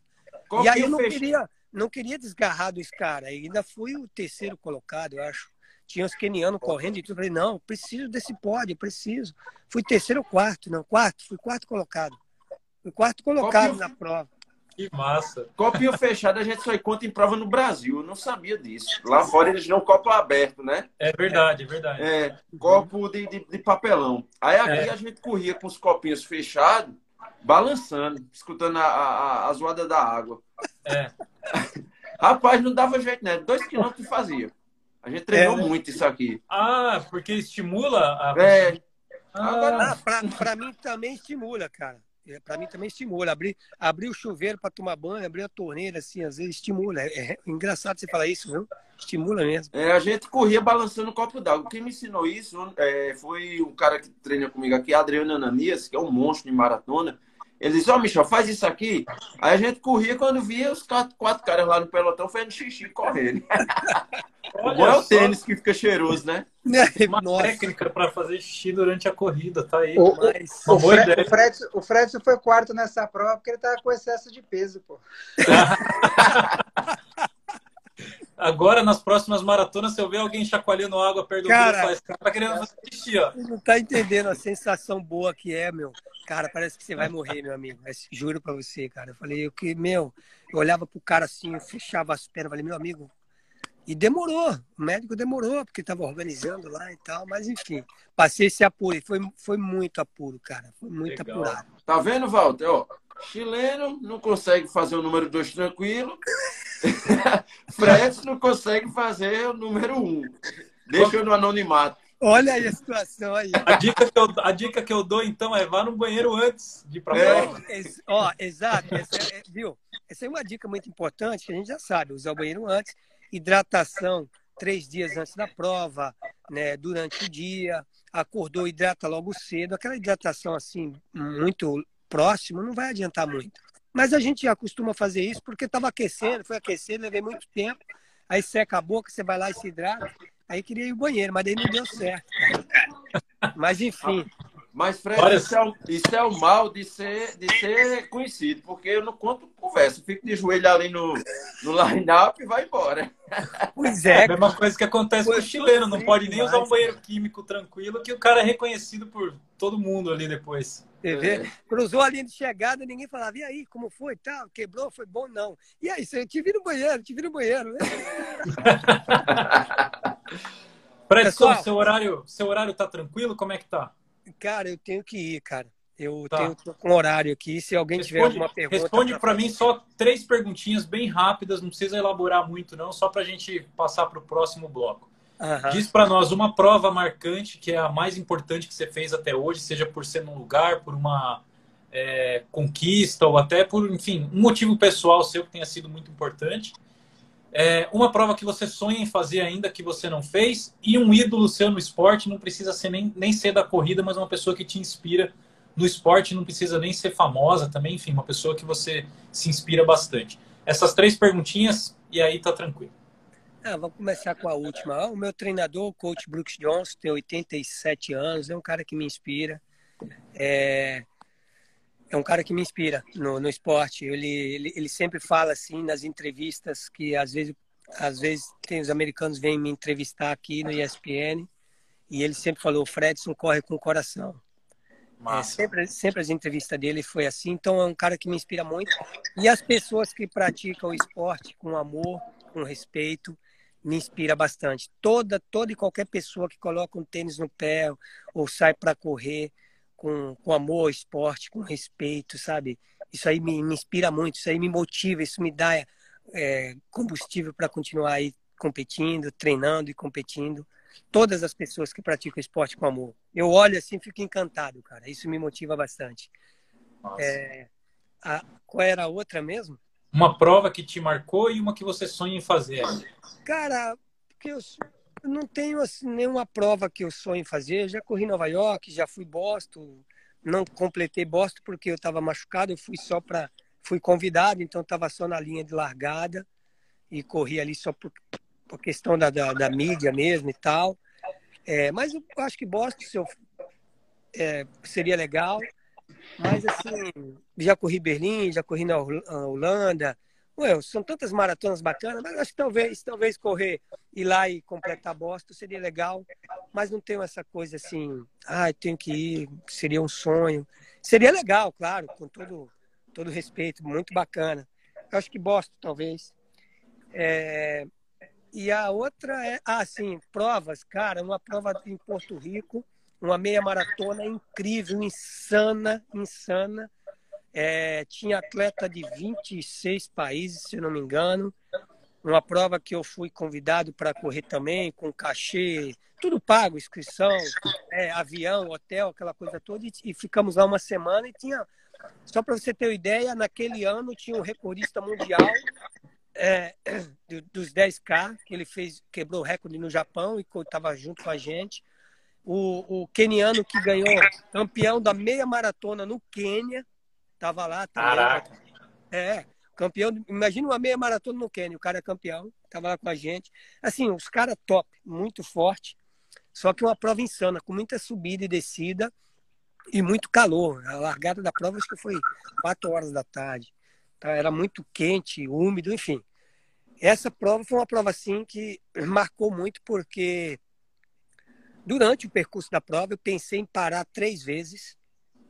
Speaker 2: Qual e aí eu não queria, não queria desgarrar dos caras. Ainda fui o terceiro colocado, eu acho. Tinha os kenianos correndo e tudo. Eu falei, não, preciso desse pódio, preciso. Fui terceiro ou quarto, não, quarto, fui quarto colocado. Fui quarto colocado na prova.
Speaker 1: Que massa.
Speaker 3: Copinho fechado a gente só encontra em prova no Brasil. Eu não sabia disso. Lá fora eles não copo aberto, né?
Speaker 1: É verdade, é verdade.
Speaker 3: É, copo de, de, de papelão. Aí aqui é. a gente corria com os copinhos fechados, balançando, escutando a, a, a zoada da água. É. Rapaz, não dava jeito, né? Dois quilômetros fazia. A gente treinou é, muito isso aqui.
Speaker 1: Ah, porque estimula a.
Speaker 2: É. Ah, Agora, ah, pra, pra mim também estimula, cara. É, para mim também estimula. Abrir, abrir o chuveiro para tomar banho, abrir a torneira, assim, às vezes estimula. É, é engraçado você falar isso, viu? Estimula mesmo.
Speaker 3: É, a gente corria balançando um copo d'água. Quem me ensinou isso é, foi um cara que treina comigo aqui, Adriano Ananias, que é um monstro de maratona. Ele disse, ó, oh, Michel, faz isso aqui. Aí a gente corria quando via os quatro, quatro caras lá no pelotão fazendo xixi correndo. Olha é o tênis que fica cheiroso, né?
Speaker 1: Uma Nossa. técnica para fazer xixi durante a corrida, tá aí.
Speaker 4: O, Mas... o, Fred, o, Fred, o Fred foi quarto nessa prova porque ele tava com excesso de peso, pô.
Speaker 1: Agora, nas próximas maratonas, se eu ver alguém chacoalhando água perto do cara, faz, tá querendo fazer xixi, ó.
Speaker 2: Não tá entendendo a sensação boa que é, meu. Cara, parece que você vai morrer, meu amigo. Mas juro pra você, cara. Eu falei, o que, meu, eu olhava pro cara assim, eu fechava as pernas, falei, meu amigo. E demorou, o médico demorou, porque tava organizando lá e tal, mas enfim, passei esse apuro, foi, foi muito apuro, cara, foi muito Legal. apurado.
Speaker 3: Tá vendo, Walter? Ó, chileno não consegue fazer o número 2 tranquilo, Fred não consegue fazer o número 1. Um. Deixa eu no anonimato.
Speaker 2: Olha aí a situação aí.
Speaker 1: A dica que eu, a dica que eu dou, então, é vá no banheiro antes de ir para
Speaker 2: é. Ó, exato. Essa é, viu? Essa é uma dica muito importante que a gente já sabe. Usar o banheiro antes. Hidratação três dias antes da prova, né, durante o dia. Acordou, hidrata logo cedo. Aquela hidratação, assim, muito próxima, não vai adiantar muito. Mas a gente já costuma fazer isso porque estava aquecendo, foi aquecendo, levei muito tempo. Aí seca a boca, você vai lá e se hidrata. Aí queria ir ao banheiro, mas daí não deu certo. Cara. Mas enfim.
Speaker 3: Mas, Fred, isso é, o, isso é, o, mal de ser, de ser conhecido, porque eu não conto conversa, fico de joelho ali no, no line-up e vai embora.
Speaker 1: Pois é. é a mesma coisa que acontece com o chileno, não pode nem usar um banheiro químico tranquilo, que o cara é reconhecido por todo mundo ali depois.
Speaker 2: É. Cruzou a linha de chegada, ninguém falava, e aí, como foi? Tal, quebrou, foi bom? Não. E aí, você te vi no banheiro, te vi no banheiro, né?
Speaker 1: Fred, Pessoal, seu horário, seu horário tá tranquilo? Como é que tá?
Speaker 2: Cara, eu tenho que ir, cara. Eu tá. tenho um horário aqui. Se alguém responde, tiver alguma pergunta.
Speaker 1: Responde para mim só três perguntinhas bem rápidas, não precisa elaborar muito, não, só para a gente passar para o próximo bloco. Uhum. Diz para nós uma prova marcante que é a mais importante que você fez até hoje, seja por ser num lugar, por uma é, conquista ou até por, enfim, um motivo pessoal seu que tenha sido muito importante. É, uma prova que você sonha em fazer ainda que você não fez e um ídolo seu no esporte, não precisa ser nem, nem ser da corrida, mas uma pessoa que te inspira no esporte, não precisa nem ser famosa também, enfim, uma pessoa que você se inspira bastante. Essas três perguntinhas e aí tá tranquilo.
Speaker 2: Ah, vamos começar com a última. O meu treinador, o coach Brooks Johnson, tem 87 anos, é um cara que me inspira. É, é um cara que me inspira no, no esporte. Ele, ele, ele, sempre fala assim nas entrevistas que às vezes, às vezes tem os americanos vêm me entrevistar aqui no ESPN e ele sempre falou: Fredson corre com o coração. É, sempre, sempre as entrevistas dele foi assim. Então é um cara que me inspira muito. E as pessoas que praticam o esporte com amor, com respeito, me inspira bastante. Toda, toda e qualquer pessoa que coloca um tênis no pé ou sai para correr com, com amor, esporte, com respeito, sabe? Isso aí me, me inspira muito, isso aí me motiva, isso me dá é, combustível para continuar aí competindo, treinando e competindo. Todas as pessoas que praticam esporte com amor. Eu olho assim fico encantado, cara. Isso me motiva bastante. É, a, qual era a outra mesmo?
Speaker 1: Uma prova que te marcou e uma que você sonha em fazer.
Speaker 2: Cara, porque eu, não tenho assim, nenhuma prova que eu sonho em fazer. Já corri Nova York, já fui Boston. Não completei Boston porque eu estava machucado. Eu fui só para. Fui convidado, então estava só na linha de largada e corri ali só por, por questão da, da, da, mídia mesmo e tal. É, mas eu acho que Boston eu, é, seria legal. Mas assim, já corri Berlim, já corri na Holanda, Ué, são tantas maratonas bacanas, mas acho que talvez, talvez correr, ir lá e completar Boston seria legal, mas não tenho essa coisa assim, ah, tenho que ir, seria um sonho. Seria legal, claro, com todo, todo respeito, muito bacana. Eu acho que Boston, talvez. É, e a outra é, ah, sim, provas, cara, uma prova em Porto Rico, uma meia maratona incrível, insana, insana. É, tinha atleta de 26 países, se não me engano. Uma prova que eu fui convidado para correr também, com cachê, tudo pago, inscrição, é, avião, hotel, aquela coisa toda. E, e ficamos lá uma semana e tinha, só para você ter uma ideia, naquele ano tinha um recordista mundial é, dos 10K, que ele fez, quebrou o recorde no Japão e estava junto com a gente. O, o keniano que ganhou campeão da meia maratona no Quênia, estava lá também. Caraca. É, campeão. Imagina uma meia maratona no Quênia, o cara é campeão, estava lá com a gente. Assim, os caras top, muito forte. Só que uma prova insana, com muita subida e descida e muito calor. A largada da prova acho que foi 4 horas da tarde. Tá? Era muito quente, úmido, enfim. Essa prova foi uma prova assim que marcou muito porque durante o percurso da prova eu pensei em parar três vezes.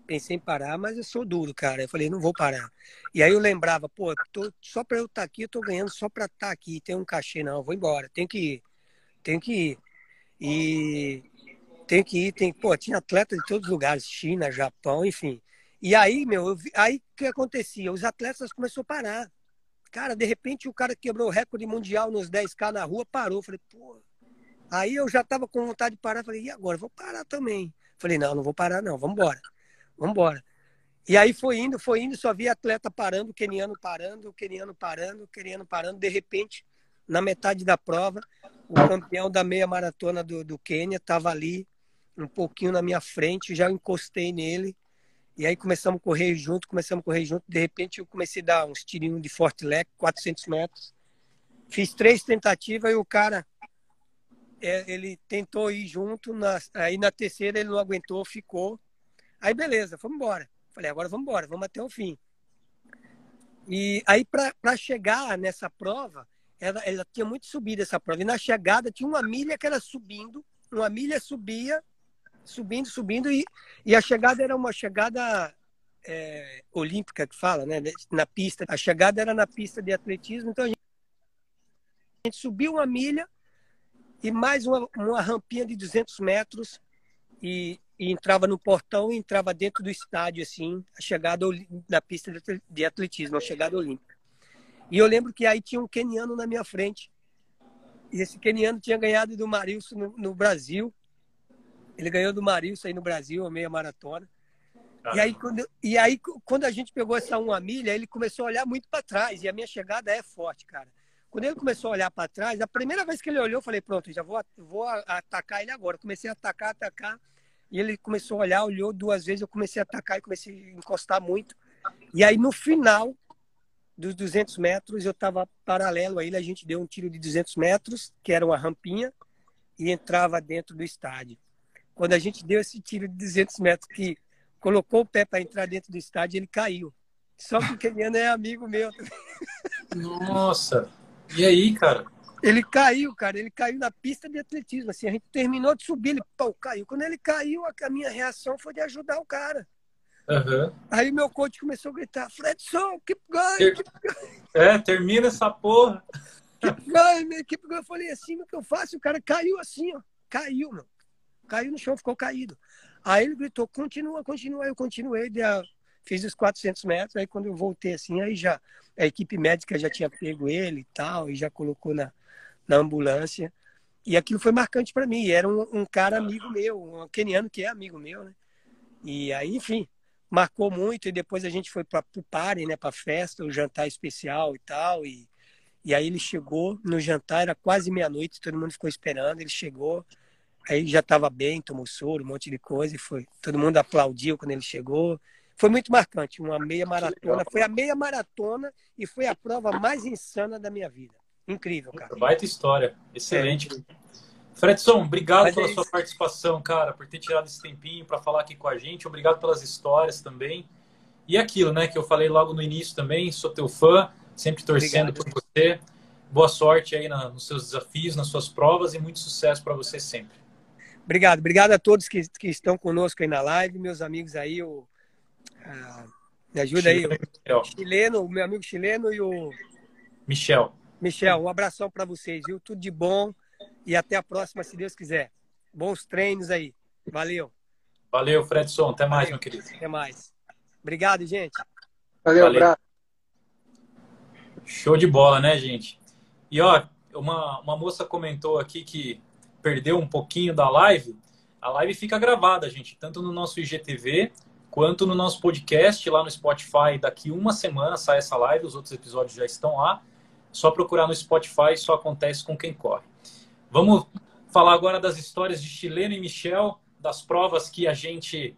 Speaker 2: Pensei em parar, mas eu sou duro, cara. Eu falei, não vou parar. E aí eu lembrava, pô, tô, só para eu estar tá aqui, eu tô ganhando só para estar tá aqui. Tem um cachê, não, vou embora. Tenho que ir. Tenho que ir. E tenho que ir. Tem, pô, tinha atleta de todos os lugares, China, Japão, enfim. E aí, meu, vi, aí o que acontecia? Os atletas começaram a parar. Cara, de repente o cara quebrou o recorde mundial nos 10K na rua, parou. Falei, pô. Aí eu já tava com vontade de parar. Falei, e agora? Vou parar também. Falei, não, não vou parar, não. Vamos embora. Vamos embora. E aí foi indo, foi indo, só via atleta parando, o keniano parando, o keniano parando, o keniano parando. De repente, na metade da prova, o campeão da meia maratona do, do Quênia estava ali, um pouquinho na minha frente, já encostei nele e aí começamos a correr junto, começamos a correr junto. De repente eu comecei a dar uns tirinhos de forte leque, 400 metros. Fiz três tentativas e o cara, ele tentou ir junto. Na, aí na terceira ele não aguentou, ficou. Aí beleza, vamos embora. Falei, agora vamos embora, vamos até o fim. E aí para chegar nessa prova, ela, ela tinha muito subida essa prova. E na chegada tinha uma milha que era subindo, uma milha subia subindo, subindo, e, e a chegada era uma chegada é, olímpica que fala, né? Na pista. A chegada era na pista de atletismo, então a gente, a gente subiu uma milha e mais uma, uma rampinha de 200 metros e, e, entrava no portão e entrava dentro do estádio, assim, a chegada da pista de atletismo, a chegada olímpica. E eu lembro que aí tinha um keniano na minha frente. E esse keniano tinha ganhado do Marilson no, no Brasil. Ele ganhou do Marilson aí no Brasil, a meia maratona. E aí, quando, e aí, quando a gente pegou essa uma milha, ele começou a olhar muito para trás. E a minha chegada é forte, cara. Quando ele começou a olhar para trás, a primeira vez que ele olhou, eu falei: pronto, já vou, vou atacar ele agora. Comecei a atacar, atacar. E ele começou a olhar, olhou duas vezes. Eu comecei a atacar e comecei a encostar muito. E aí, no final dos 200 metros, eu estava paralelo a ele. A gente deu um tiro de 200 metros, que era uma rampinha, e entrava dentro do estádio quando a gente deu esse tiro de 200 metros, que colocou o pé para entrar dentro do estádio, ele caiu. Só que o Keniano é amigo meu.
Speaker 1: Nossa! E aí, cara?
Speaker 2: Ele caiu, cara. Ele caiu na pista de atletismo. Assim, a gente terminou de subir, ele pô, caiu. Quando ele caiu, a minha reação foi de ajudar o cara.
Speaker 1: Uhum.
Speaker 2: Aí meu coach começou a gritar: Fredson, keep going, Ter... keep
Speaker 1: going. É, termina essa porra.
Speaker 2: Keep going, keep going. Eu falei assim: o que eu faço? O cara caiu assim, ó. Caiu, mano caiu no chão, ficou caído. Aí ele gritou, continua, continua. Eu continuei, fiz os 400 metros. Aí quando eu voltei assim, aí já a equipe médica já tinha pego ele e tal, e já colocou na, na ambulância. E aquilo foi marcante para mim. Era um, um, cara amigo meu, um keniano que é amigo meu, né? E aí, enfim, marcou muito. E depois a gente foi para o party, né? Para festa, o jantar especial e tal. E, e aí ele chegou no jantar, era quase meia-noite, todo mundo ficou esperando. Ele chegou, Aí já estava bem, tomou soro, um monte de coisa e foi. Todo mundo aplaudiu quando ele chegou. Foi muito marcante, uma meia maratona. Foi a meia maratona e foi a prova mais insana da minha vida. Incrível, cara.
Speaker 1: Baita história. Excelente. É. Fredson, obrigado Mas pela é sua participação, cara, por ter tirado esse tempinho para falar aqui com a gente. Obrigado pelas histórias também. E aquilo, né, que eu falei logo no início também, sou teu fã, sempre torcendo Obrigado. por você. Boa sorte aí na, nos seus desafios, nas suas provas e muito sucesso para você sempre.
Speaker 2: Obrigado, obrigado a todos que, que estão conosco aí na live, meus amigos aí, o, Me ajuda aí. O chileno, o meu amigo chileno e o.
Speaker 1: Michel.
Speaker 2: Michel, um abração para vocês, viu? Tudo de bom e até a próxima, se Deus quiser. Bons treinos aí. Valeu.
Speaker 1: Valeu, Fredson. Até mais, Valeu. meu querido.
Speaker 2: Até mais. Obrigado, gente.
Speaker 4: Valeu, Valeu.
Speaker 1: Show de bola, né, gente? E ó, uma, uma moça comentou aqui que perdeu um pouquinho da live. A live fica gravada, gente, tanto no nosso IGTV quanto no nosso podcast lá no Spotify. Daqui uma semana sai essa live, os outros episódios já estão lá. Só procurar no Spotify, só acontece com quem corre. Vamos falar agora das histórias de Chileno e Michel, das provas que a gente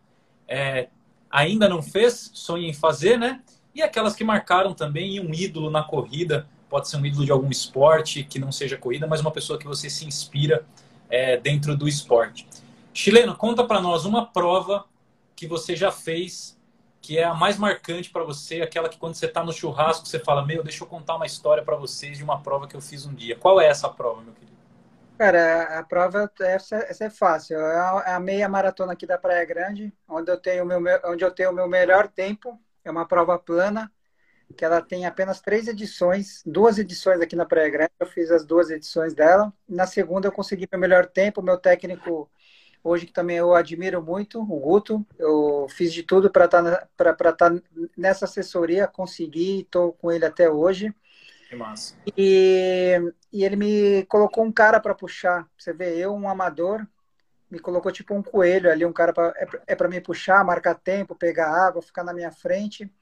Speaker 1: é, ainda não fez, sonha em fazer, né? E aquelas que marcaram também um ídolo na corrida, pode ser um ídolo de algum esporte que não seja corrida, mas uma pessoa que você se inspira é, dentro do esporte. Chileno, conta para nós uma prova que você já fez que é a mais marcante para você, aquela que quando você está no churrasco você fala, meu, deixa eu contar uma história para vocês de uma prova que eu fiz um dia. Qual é essa prova, meu querido?
Speaker 4: Cara, a prova essa, essa é fácil. É a meia maratona aqui da Praia Grande, onde eu tenho meu, onde eu tenho o meu melhor tempo. É uma prova plana que ela tem apenas três edições, duas edições aqui na Praia Grande. Eu fiz as duas edições dela. Na segunda eu consegui meu melhor tempo. Meu técnico hoje que também eu admiro muito, o Guto. Eu fiz de tudo para estar tá, tá nessa assessoria, consegui, estou com ele até hoje.
Speaker 1: Que massa.
Speaker 4: E, e ele me colocou um cara para puxar. Você vê, eu, um amador, me colocou tipo um coelho ali, um cara pra, é para me puxar, marcar tempo, pegar água, ficar na minha frente.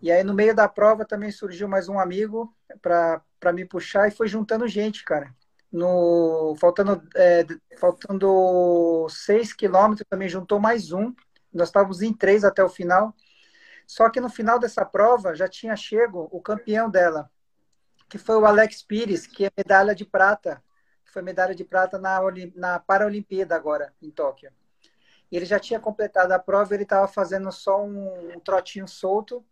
Speaker 4: E aí no meio da prova também surgiu mais um amigo para me puxar e foi juntando gente, cara. No, faltando, é, faltando seis quilômetros também juntou mais um. Nós estávamos em três até o final. Só que no final dessa prova já tinha chego o campeão dela, que foi o Alex Pires, que é medalha de prata, que foi medalha de prata na, na Paralimpíada agora, em Tóquio. Ele já tinha completado a prova, ele estava fazendo só um, um, trotinho solto,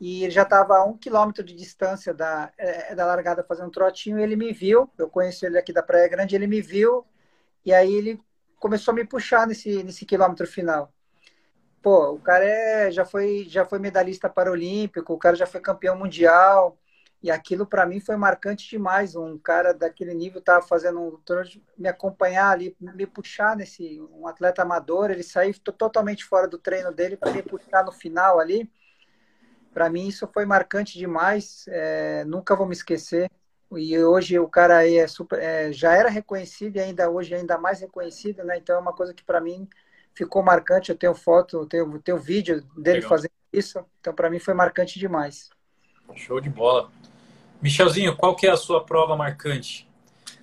Speaker 4: e ele já estava a um quilômetro de distância da, é, da largada fazendo um trotinho, e ele me viu, eu conheço ele aqui da Praia Grande, ele me viu, e aí ele começou a me puxar nesse, nesse quilômetro final. Pô, o cara é, já, foi, já foi medalhista paralímpico, o cara já foi campeão mundial, e aquilo para mim foi marcante demais. Um cara daquele nível estava fazendo um me acompanhar ali, me puxar nesse um atleta amador, ele saiu totalmente fora do treino dele para me puxar no final ali. Para mim isso foi marcante demais. É, nunca vou me esquecer. E hoje o cara é super, é, já era reconhecido e ainda hoje é ainda mais reconhecido, né? Então é uma coisa que para mim ficou marcante. Eu tenho foto, eu tenho, tenho vídeo dele Legal. fazendo isso. Então para mim foi marcante demais.
Speaker 1: Show de bola. Michelzinho, qual que é a sua prova marcante?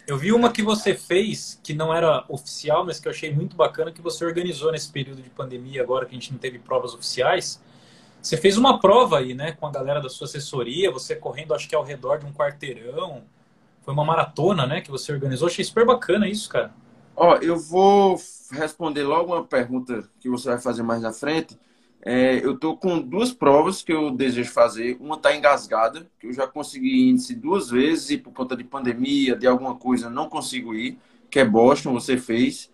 Speaker 1: Eu vi uma que você fez, que não era oficial, mas que eu achei muito bacana, que você organizou nesse período de pandemia, agora que a gente não teve provas oficiais. Você fez uma prova aí, né, com a galera da sua assessoria, você correndo, acho que ao redor de um quarteirão. Foi uma maratona, né, que você organizou. Achei super bacana isso, cara.
Speaker 3: Ó, eu vou responder logo uma pergunta que você vai fazer mais na frente. É, eu estou com duas provas que eu desejo fazer. Uma está engasgada, que eu já consegui índice duas vezes e por conta de pandemia, de alguma coisa, não consigo ir, que é Boston, você fez.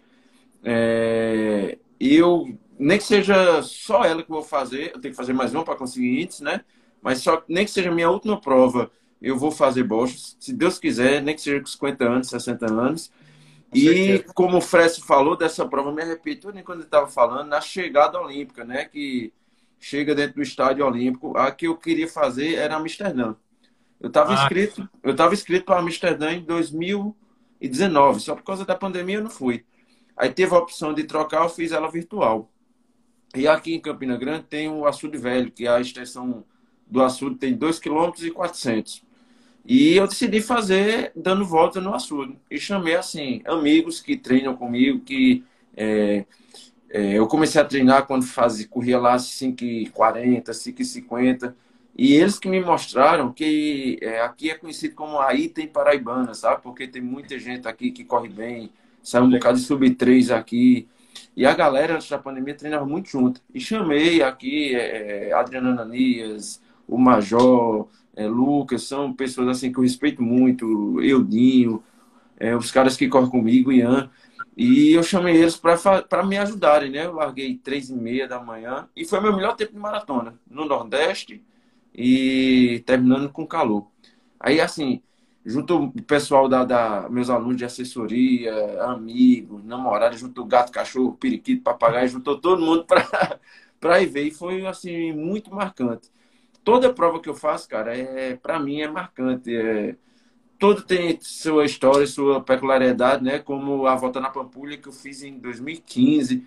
Speaker 3: É, eu, nem que seja só ela que eu vou fazer, eu tenho que fazer mais uma para conseguir índice, né? Mas só, nem que seja a minha última prova, eu vou fazer Boston, se Deus quiser, nem que seja com 50 anos, 60 anos. E como o Fresco falou dessa prova, me arrepio quando ele estava falando, na chegada olímpica, né? Que chega dentro do estádio olímpico. A que eu queria fazer era Amsterdã. Eu estava ah. inscrito, eu estava inscrito para Amsterdã em 2019, só por causa da pandemia eu não fui. Aí teve a opção de trocar, eu fiz ela virtual. E aqui em Campina Grande tem o açude velho, que é a extensão do açude tem 2,4 km e 400. E eu decidi fazer dando volta no açude. E chamei, assim, amigos que treinam comigo, que é, é, eu comecei a treinar quando fazia, corria lá 5,40, 5,50. E eles que me mostraram que é, aqui é conhecido como a Item Paraibana, sabe? Porque tem muita gente aqui que corre bem, sai um bocado de sub-3 aqui. E a galera, antes da pandemia, treinava muito junto. E chamei aqui é, Adriana Ananias, o Major, é, Lucas, são pessoas assim que eu respeito muito, Eudinho, é, os caras que correm comigo, Ian. E eu chamei eles para me ajudarem, né? Eu larguei três e meia da manhã e foi meu melhor tempo de maratona no Nordeste e terminando com calor. Aí, assim, junto o pessoal da, da, meus alunos de assessoria, amigos, namorados, junto o gato, cachorro, periquito, papagaio, juntou todo mundo para ir ver. E foi, assim, muito marcante. Toda prova que eu faço, cara, é, para mim é marcante. É, todo tem sua história, sua peculiaridade, né? Como a volta na Pampulha que eu fiz em 2015,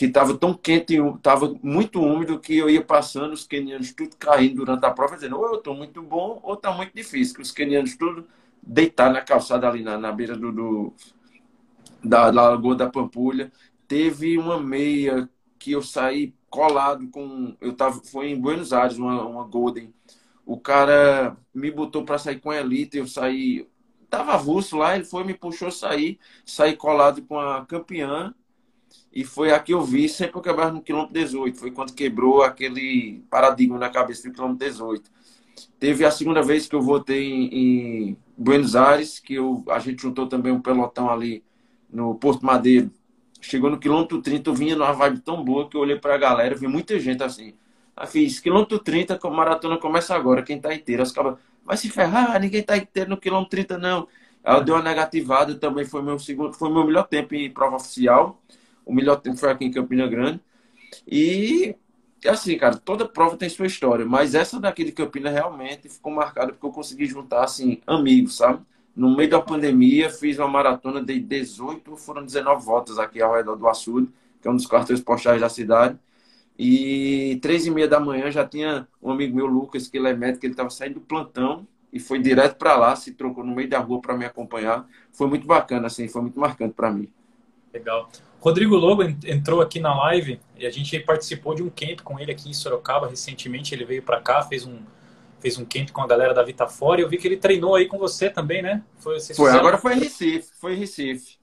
Speaker 3: que estava tão quente, estava muito úmido que eu ia passando os quenianos tudo caindo durante a prova, dizendo ou eu estou muito bom ou está muito difícil, que os quenianos tudo deitados na calçada ali na, na beira do, do da, da Lagoa da Pampulha. Teve uma meia que eu saí colado com. Eu tava, foi em Buenos Aires, uma, uma Golden o cara me botou para sair com a Elite, eu saí, tava avulso lá, ele foi, me puxou sair, saí colado com a campeã, e foi a que eu vi sempre eu quebrava no quilômetro 18, foi quando quebrou aquele paradigma na cabeça do quilômetro 18. Teve a segunda vez que eu voltei em, em Buenos Aires, que eu, a gente juntou também um pelotão ali no Porto Madeiro. Chegou no quilômetro 30, eu vinha numa vibe tão boa que eu olhei para a galera, vi muita gente assim. Aí fiz quilômetro 30, a maratona começa agora, quem tá inteiro. As cabas, vai se ferrar, ninguém tá inteiro no quilômetro 30, não. Aí eu dei uma negativada, também foi meu segundo, foi meu melhor tempo em prova oficial. O melhor tempo foi aqui em Campina Grande. E assim, cara, toda prova tem sua história, mas essa daqui de Campina realmente ficou marcada porque eu consegui juntar assim amigos, sabe? No meio da pandemia, fiz uma maratona de 18, foram 19 voltas aqui ao redor do Açude, que é um dos quartéis postais da cidade. E três e meia da manhã já tinha um amigo meu, Lucas, que ele é médico, ele estava saindo do plantão e foi direto para lá, se trocou no meio da rua para me acompanhar. Foi muito bacana, assim, foi muito marcante para mim.
Speaker 1: Legal. Rodrigo Lobo entrou aqui na live e a gente participou de um camp com ele aqui em Sorocaba recentemente. Ele veio para cá, fez um fez um camp com a galera da Vita Fora. E eu vi que ele treinou aí com você também, né?
Speaker 3: Foi, foi agora foi em Recife, foi em Recife.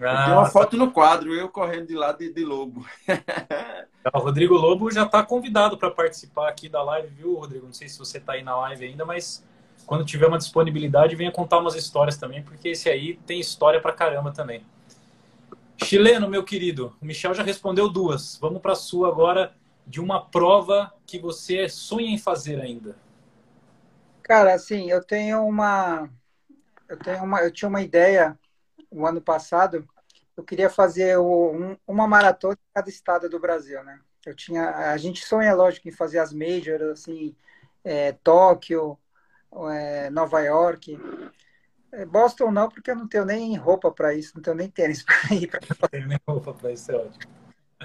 Speaker 3: Ah, Tem uma foto no quadro, eu correndo de lado de, de Lobo.
Speaker 1: o Rodrigo Lobo já está convidado para participar aqui da live, viu, Rodrigo? Não sei se você está aí na live ainda, mas quando tiver uma disponibilidade, venha contar umas histórias também, porque esse aí tem história para caramba também. Chileno, meu querido, o Michel já respondeu duas. Vamos para a sua agora de uma prova que você sonha em fazer ainda.
Speaker 4: Cara, assim, eu tenho uma eu tenho uma eu tinha uma ideia o ano passado eu queria fazer um, uma maratona em cada estado do Brasil, né? Eu tinha, a gente sonha, lógico, em fazer as majors, assim, é, Tóquio, é, Nova York. É, Boston não, porque eu não tenho nem roupa para isso, não tenho nem tênis para ir.
Speaker 1: Não tenho nem roupa para isso, é ótimo.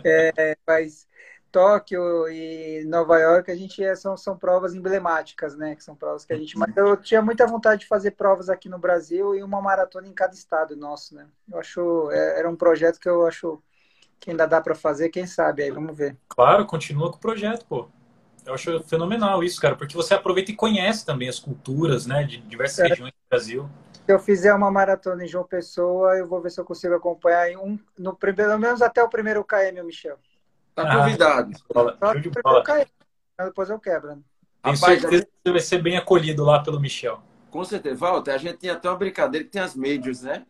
Speaker 4: É, mas Tóquio e Nova York, a gente é, são, são provas emblemáticas, né? Que são provas que a gente. Mas eu tinha muita vontade de fazer provas aqui no Brasil e uma maratona em cada estado nosso, né? Eu acho. É, era um projeto que eu acho que ainda dá para fazer, quem sabe aí, vamos ver.
Speaker 1: Claro, continua com o projeto, pô. Eu acho fenomenal isso, cara, porque você aproveita e conhece também as culturas, né, de diversas é. regiões do Brasil.
Speaker 4: Se eu fizer uma maratona em João Pessoa, eu vou ver se eu consigo acompanhar em um, no, pelo menos até o primeiro KM, Michel.
Speaker 3: Tá ah, convidado.
Speaker 4: Depois eu quebro. Né?
Speaker 1: Tenho Rapaz, certeza que você vai ser bem acolhido lá pelo Michel.
Speaker 3: Com certeza. Walter, a gente tinha até uma brincadeira que tem as majors, né?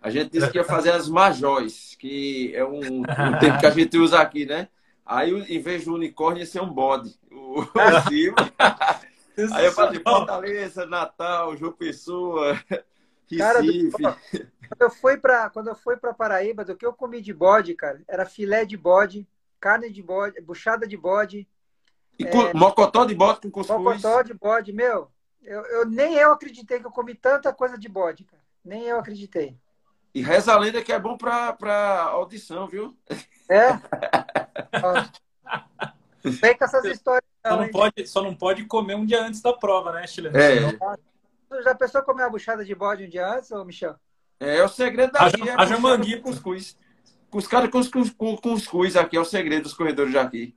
Speaker 3: A gente disse que ia fazer as majóis, que é um, um tempo que a gente usa aqui, né? Aí, em vez do unicórnio, ia ser um bode. O, o Aí eu falei, Fortaleza, Natal, João Pessoa, Cara,
Speaker 4: quando eu fui para quando eu fui para Paraíba, do que eu comi de bode, cara, era filé de bode, carne de bode, buchada de bode.
Speaker 3: E é, mocotó de bode com cuscuz.
Speaker 4: Mocotó de bode, meu. Eu, eu, nem eu acreditei que eu comi tanta coisa de bode, cara. Nem eu acreditei.
Speaker 3: E reza a lenda que é bom pra, pra audição, viu?
Speaker 4: É? Vem com essas histórias.
Speaker 1: Só não, pode, só não pode comer um dia antes da prova, né, Chileno?
Speaker 3: É.
Speaker 4: Já pensou comer uma buchada de bode um dia antes, ô Michel?
Speaker 3: É, é o segredo da
Speaker 1: vida. A jamangui com cuscuz.
Speaker 3: Os caras com os cuscuz aqui é o segredo dos corredores daqui.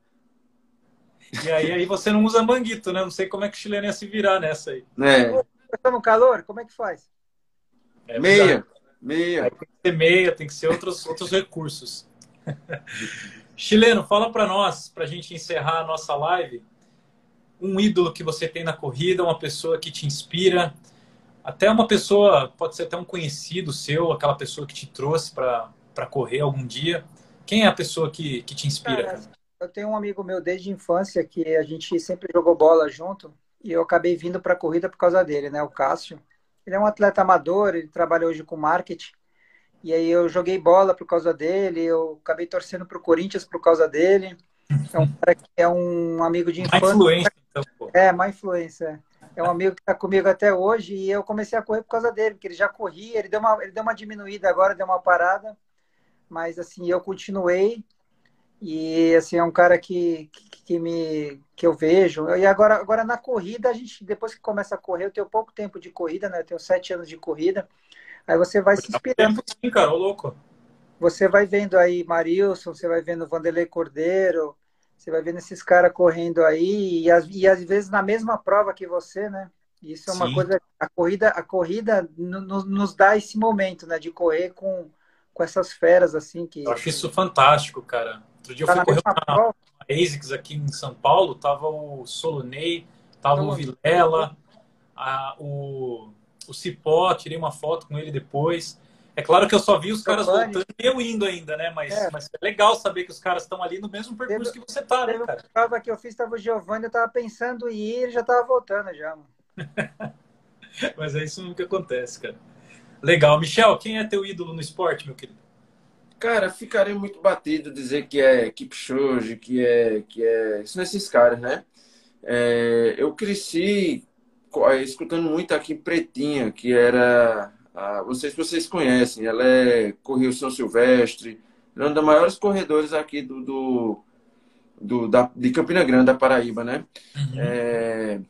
Speaker 1: E aí, aí você não usa manguito, né? Não sei como é que o chileno ia se virar nessa aí.
Speaker 3: É.
Speaker 4: Tá no calor? Como é que faz?
Speaker 3: É meia. Meia.
Speaker 1: Aí tem que ser meia, tem que ser outros, outros recursos. Chileno, fala para nós, para a gente encerrar a nossa live, um ídolo que você tem na corrida, uma pessoa que te inspira, até uma pessoa, pode ser até um conhecido seu, aquela pessoa que te trouxe para correr algum dia? Quem é a pessoa que, que te inspira? Cara?
Speaker 4: Eu tenho um amigo meu desde a infância que a gente sempre jogou bola junto e eu acabei vindo para a corrida por causa dele, né? O Cássio. Ele é um atleta amador, ele trabalha hoje com marketing. E aí eu joguei bola por causa dele, eu acabei torcendo para o Corinthians por causa dele. É um cara que é um amigo de infância. Influência, então, pô. É, má influência. É um amigo que está comigo até hoje e eu comecei a correr por causa dele, porque ele já corria, ele deu uma, ele deu uma diminuída agora, deu uma parada, mas assim, eu continuei e assim, é um cara que, que, que me que eu vejo. E agora, agora na corrida, a gente, depois que começa a correr, eu tenho pouco tempo de corrida, né? Eu tenho sete anos de corrida. Aí você vai se inspirando.
Speaker 1: Sim, cara, ô louco.
Speaker 4: Você vai vendo aí Marilson, você vai vendo Vanderlei Cordeiro, você vai vendo esses caras correndo aí, e, as, e às vezes na mesma prova que você, né? Isso é uma Sim. coisa. A corrida, a corrida nos, dá esse momento, né? De correr com, com essas feras, assim. que
Speaker 1: Eu acho isso fantástico, cara. Outro dia tá eu fui correr uma, uma ASICS aqui em São Paulo, tava o Solonei, tava o Vilela, a, o, o Cipó, tirei uma foto com ele depois. É claro que eu só vi os caras voltando e eu indo ainda, né? Mas é. mas é legal saber que os caras estão ali no mesmo percurso teve, que você tá, né, cara?
Speaker 4: A prova que eu fiz estava o Giovanni, eu tava pensando em ir, ele já tava voltando já, mano.
Speaker 1: mas é isso nunca acontece, cara. Legal. Michel, quem é teu ídolo no esporte, meu querido?
Speaker 3: Cara, ficaria muito batido dizer que é Kipchoge, que é que é são esses caras, né? É, eu cresci escutando muito aqui Pretinha, que era ah, não sei se vocês conhecem, ela é correu São Silvestre, é uma das maiores corredores aqui do, do, do da, de Campina Grande, da Paraíba, né? Uhum. É,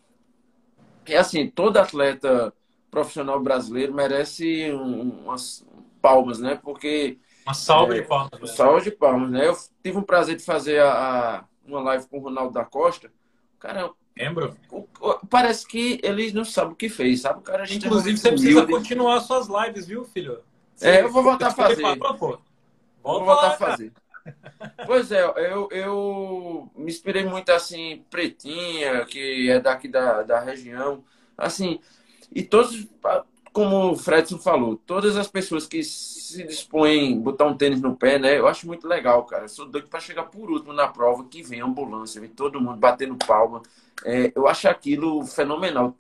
Speaker 3: é assim, todo atleta profissional brasileiro merece um, umas palmas, né? Porque
Speaker 1: uma salva é, de palmas. Né?
Speaker 3: Salva de palmas, né? Eu tive um prazer de fazer a, a, uma live com o Ronaldo da Costa. Cara,
Speaker 1: Lembro.
Speaker 3: Parece que ele não sabe o que fez, sabe? O
Speaker 1: cara Inclusive, você precisa humilde. continuar suas lives, viu, filho?
Speaker 3: Você, é, eu vou voltar a fazer. vou voltar a fazer. pois é, eu, eu me inspirei muito assim, Pretinha, que é daqui da, da região. Assim, e todos, como o Fredson falou, todas as pessoas que se dispõem a botar um tênis no pé, né? Eu acho muito legal, cara. Eu sou doido para chegar por último na prova, que vem ambulância, vem todo mundo batendo palma. É, eu acho aquilo fenomenal.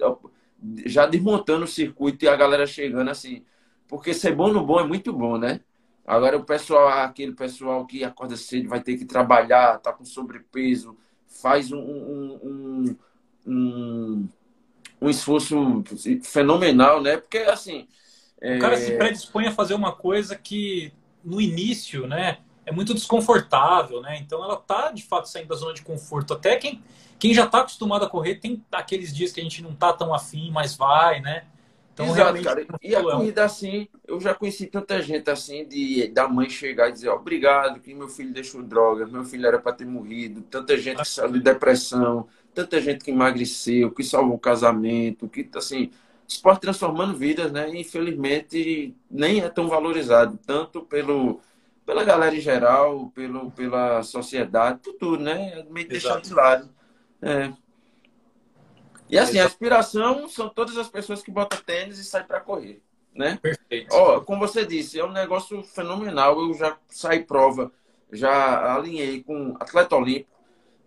Speaker 3: Já desmontando o circuito e a galera chegando assim. Porque ser bom no bom é muito bom, né? Agora o pessoal, aquele pessoal que acorda cedo, vai ter que trabalhar, tá com sobrepeso, faz um, um, um, um um esforço fenomenal, né? Porque, assim...
Speaker 1: O cara é... se predispõe a fazer uma coisa que, no início, né? É muito desconfortável, né? Então, ela tá, de fato, saindo da zona de conforto. Até quem, quem já está acostumado a correr, tem aqueles dias que a gente não tá tão afim, mas vai, né?
Speaker 3: Então, Exato, cara. E a corrida assim, eu já conheci tanta gente assim, de da mãe chegar e dizer obrigado que meu filho deixou droga, meu filho era para ter morrido, tanta gente que saiu de depressão, tanta gente que emagreceu, que salvou o casamento, que assim, esporte transformando vidas, né? E, infelizmente nem é tão valorizado, tanto pelo pela galera em geral, pelo, pela sociedade, por tudo, né? É meio deixado de lado. É. E assim, a aspiração são todas as pessoas que botam tênis e saem para correr, né?
Speaker 1: Perfeito.
Speaker 3: Ó, como você disse, é um negócio fenomenal. Eu já saí prova, já alinhei com atleta olímpico,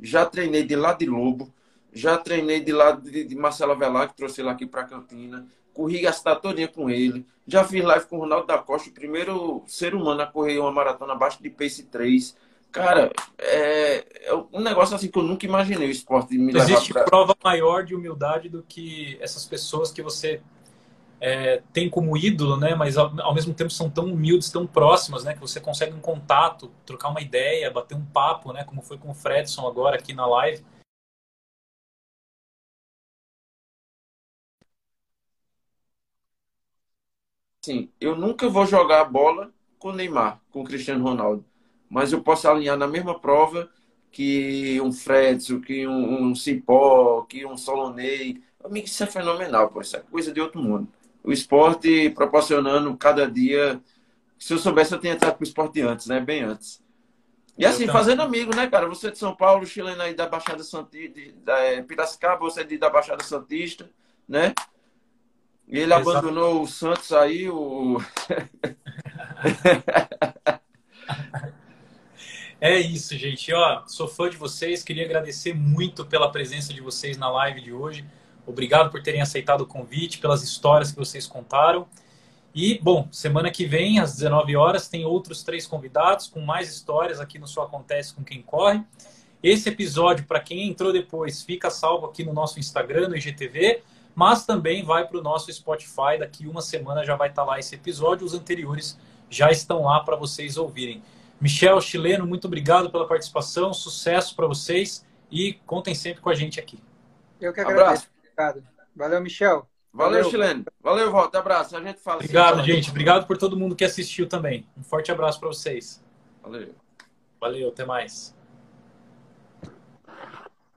Speaker 3: já treinei de lado de Lobo, já treinei de lado de, de Marcelo Avelar, que trouxe ele aqui para Campina. Corri a cidade todinha com ele. Já fiz live com o Ronaldo da Costa, o primeiro ser humano a correr uma maratona abaixo de pace 3. Cara, é, é, um negócio assim que eu nunca imaginei o esporte
Speaker 1: me Existe pra... prova maior de humildade do que essas pessoas que você é, tem como ídolo, né? Mas ao, ao, mesmo tempo são tão humildes, tão próximas, né? Que você consegue um contato, trocar uma ideia, bater um papo, né? Como foi com o Fredson agora aqui na live.
Speaker 3: Sim, eu nunca vou jogar bola com o Neymar, com o Cristiano Ronaldo mas eu posso alinhar na mesma prova que um Fredson, que um, um Cipó, que um Solonei. Amigo, isso é fenomenal, pô. Isso é coisa de outro mundo. O esporte proporcionando cada dia. Se eu soubesse, eu tinha entrado pro esporte antes, né? Bem antes. E assim, fazendo amigo, né, cara? Você é de São Paulo, chileno aí da Baixada Santista, da é, Piracicaba, você é de, da Baixada Santista, né? Ele Exato. abandonou o Santos aí, o.
Speaker 1: É isso, gente. Ó, sou fã de vocês. Queria agradecer muito pela presença de vocês na live de hoje. Obrigado por terem aceitado o convite, pelas histórias que vocês contaram. E, bom, semana que vem, às 19 horas, tem outros três convidados com mais histórias aqui no Só Acontece com Quem Corre. Esse episódio, para quem entrou depois, fica salvo aqui no nosso Instagram, no IGTV, mas também vai para o nosso Spotify. Daqui uma semana já vai estar tá lá esse episódio. Os anteriores já estão lá para vocês ouvirem. Michel Chileno, muito obrigado pela participação, sucesso para vocês e contem sempre com a gente aqui.
Speaker 4: Eu que agradeço. Obrigado. Valeu, Michel.
Speaker 3: Valeu, Valeu, Chileno. Valeu, Volta. Abraço. A gente fala.
Speaker 1: Obrigado, assim, gente. Obrigado por todo mundo que assistiu também. Um forte abraço para vocês.
Speaker 3: Valeu.
Speaker 1: Valeu, até mais.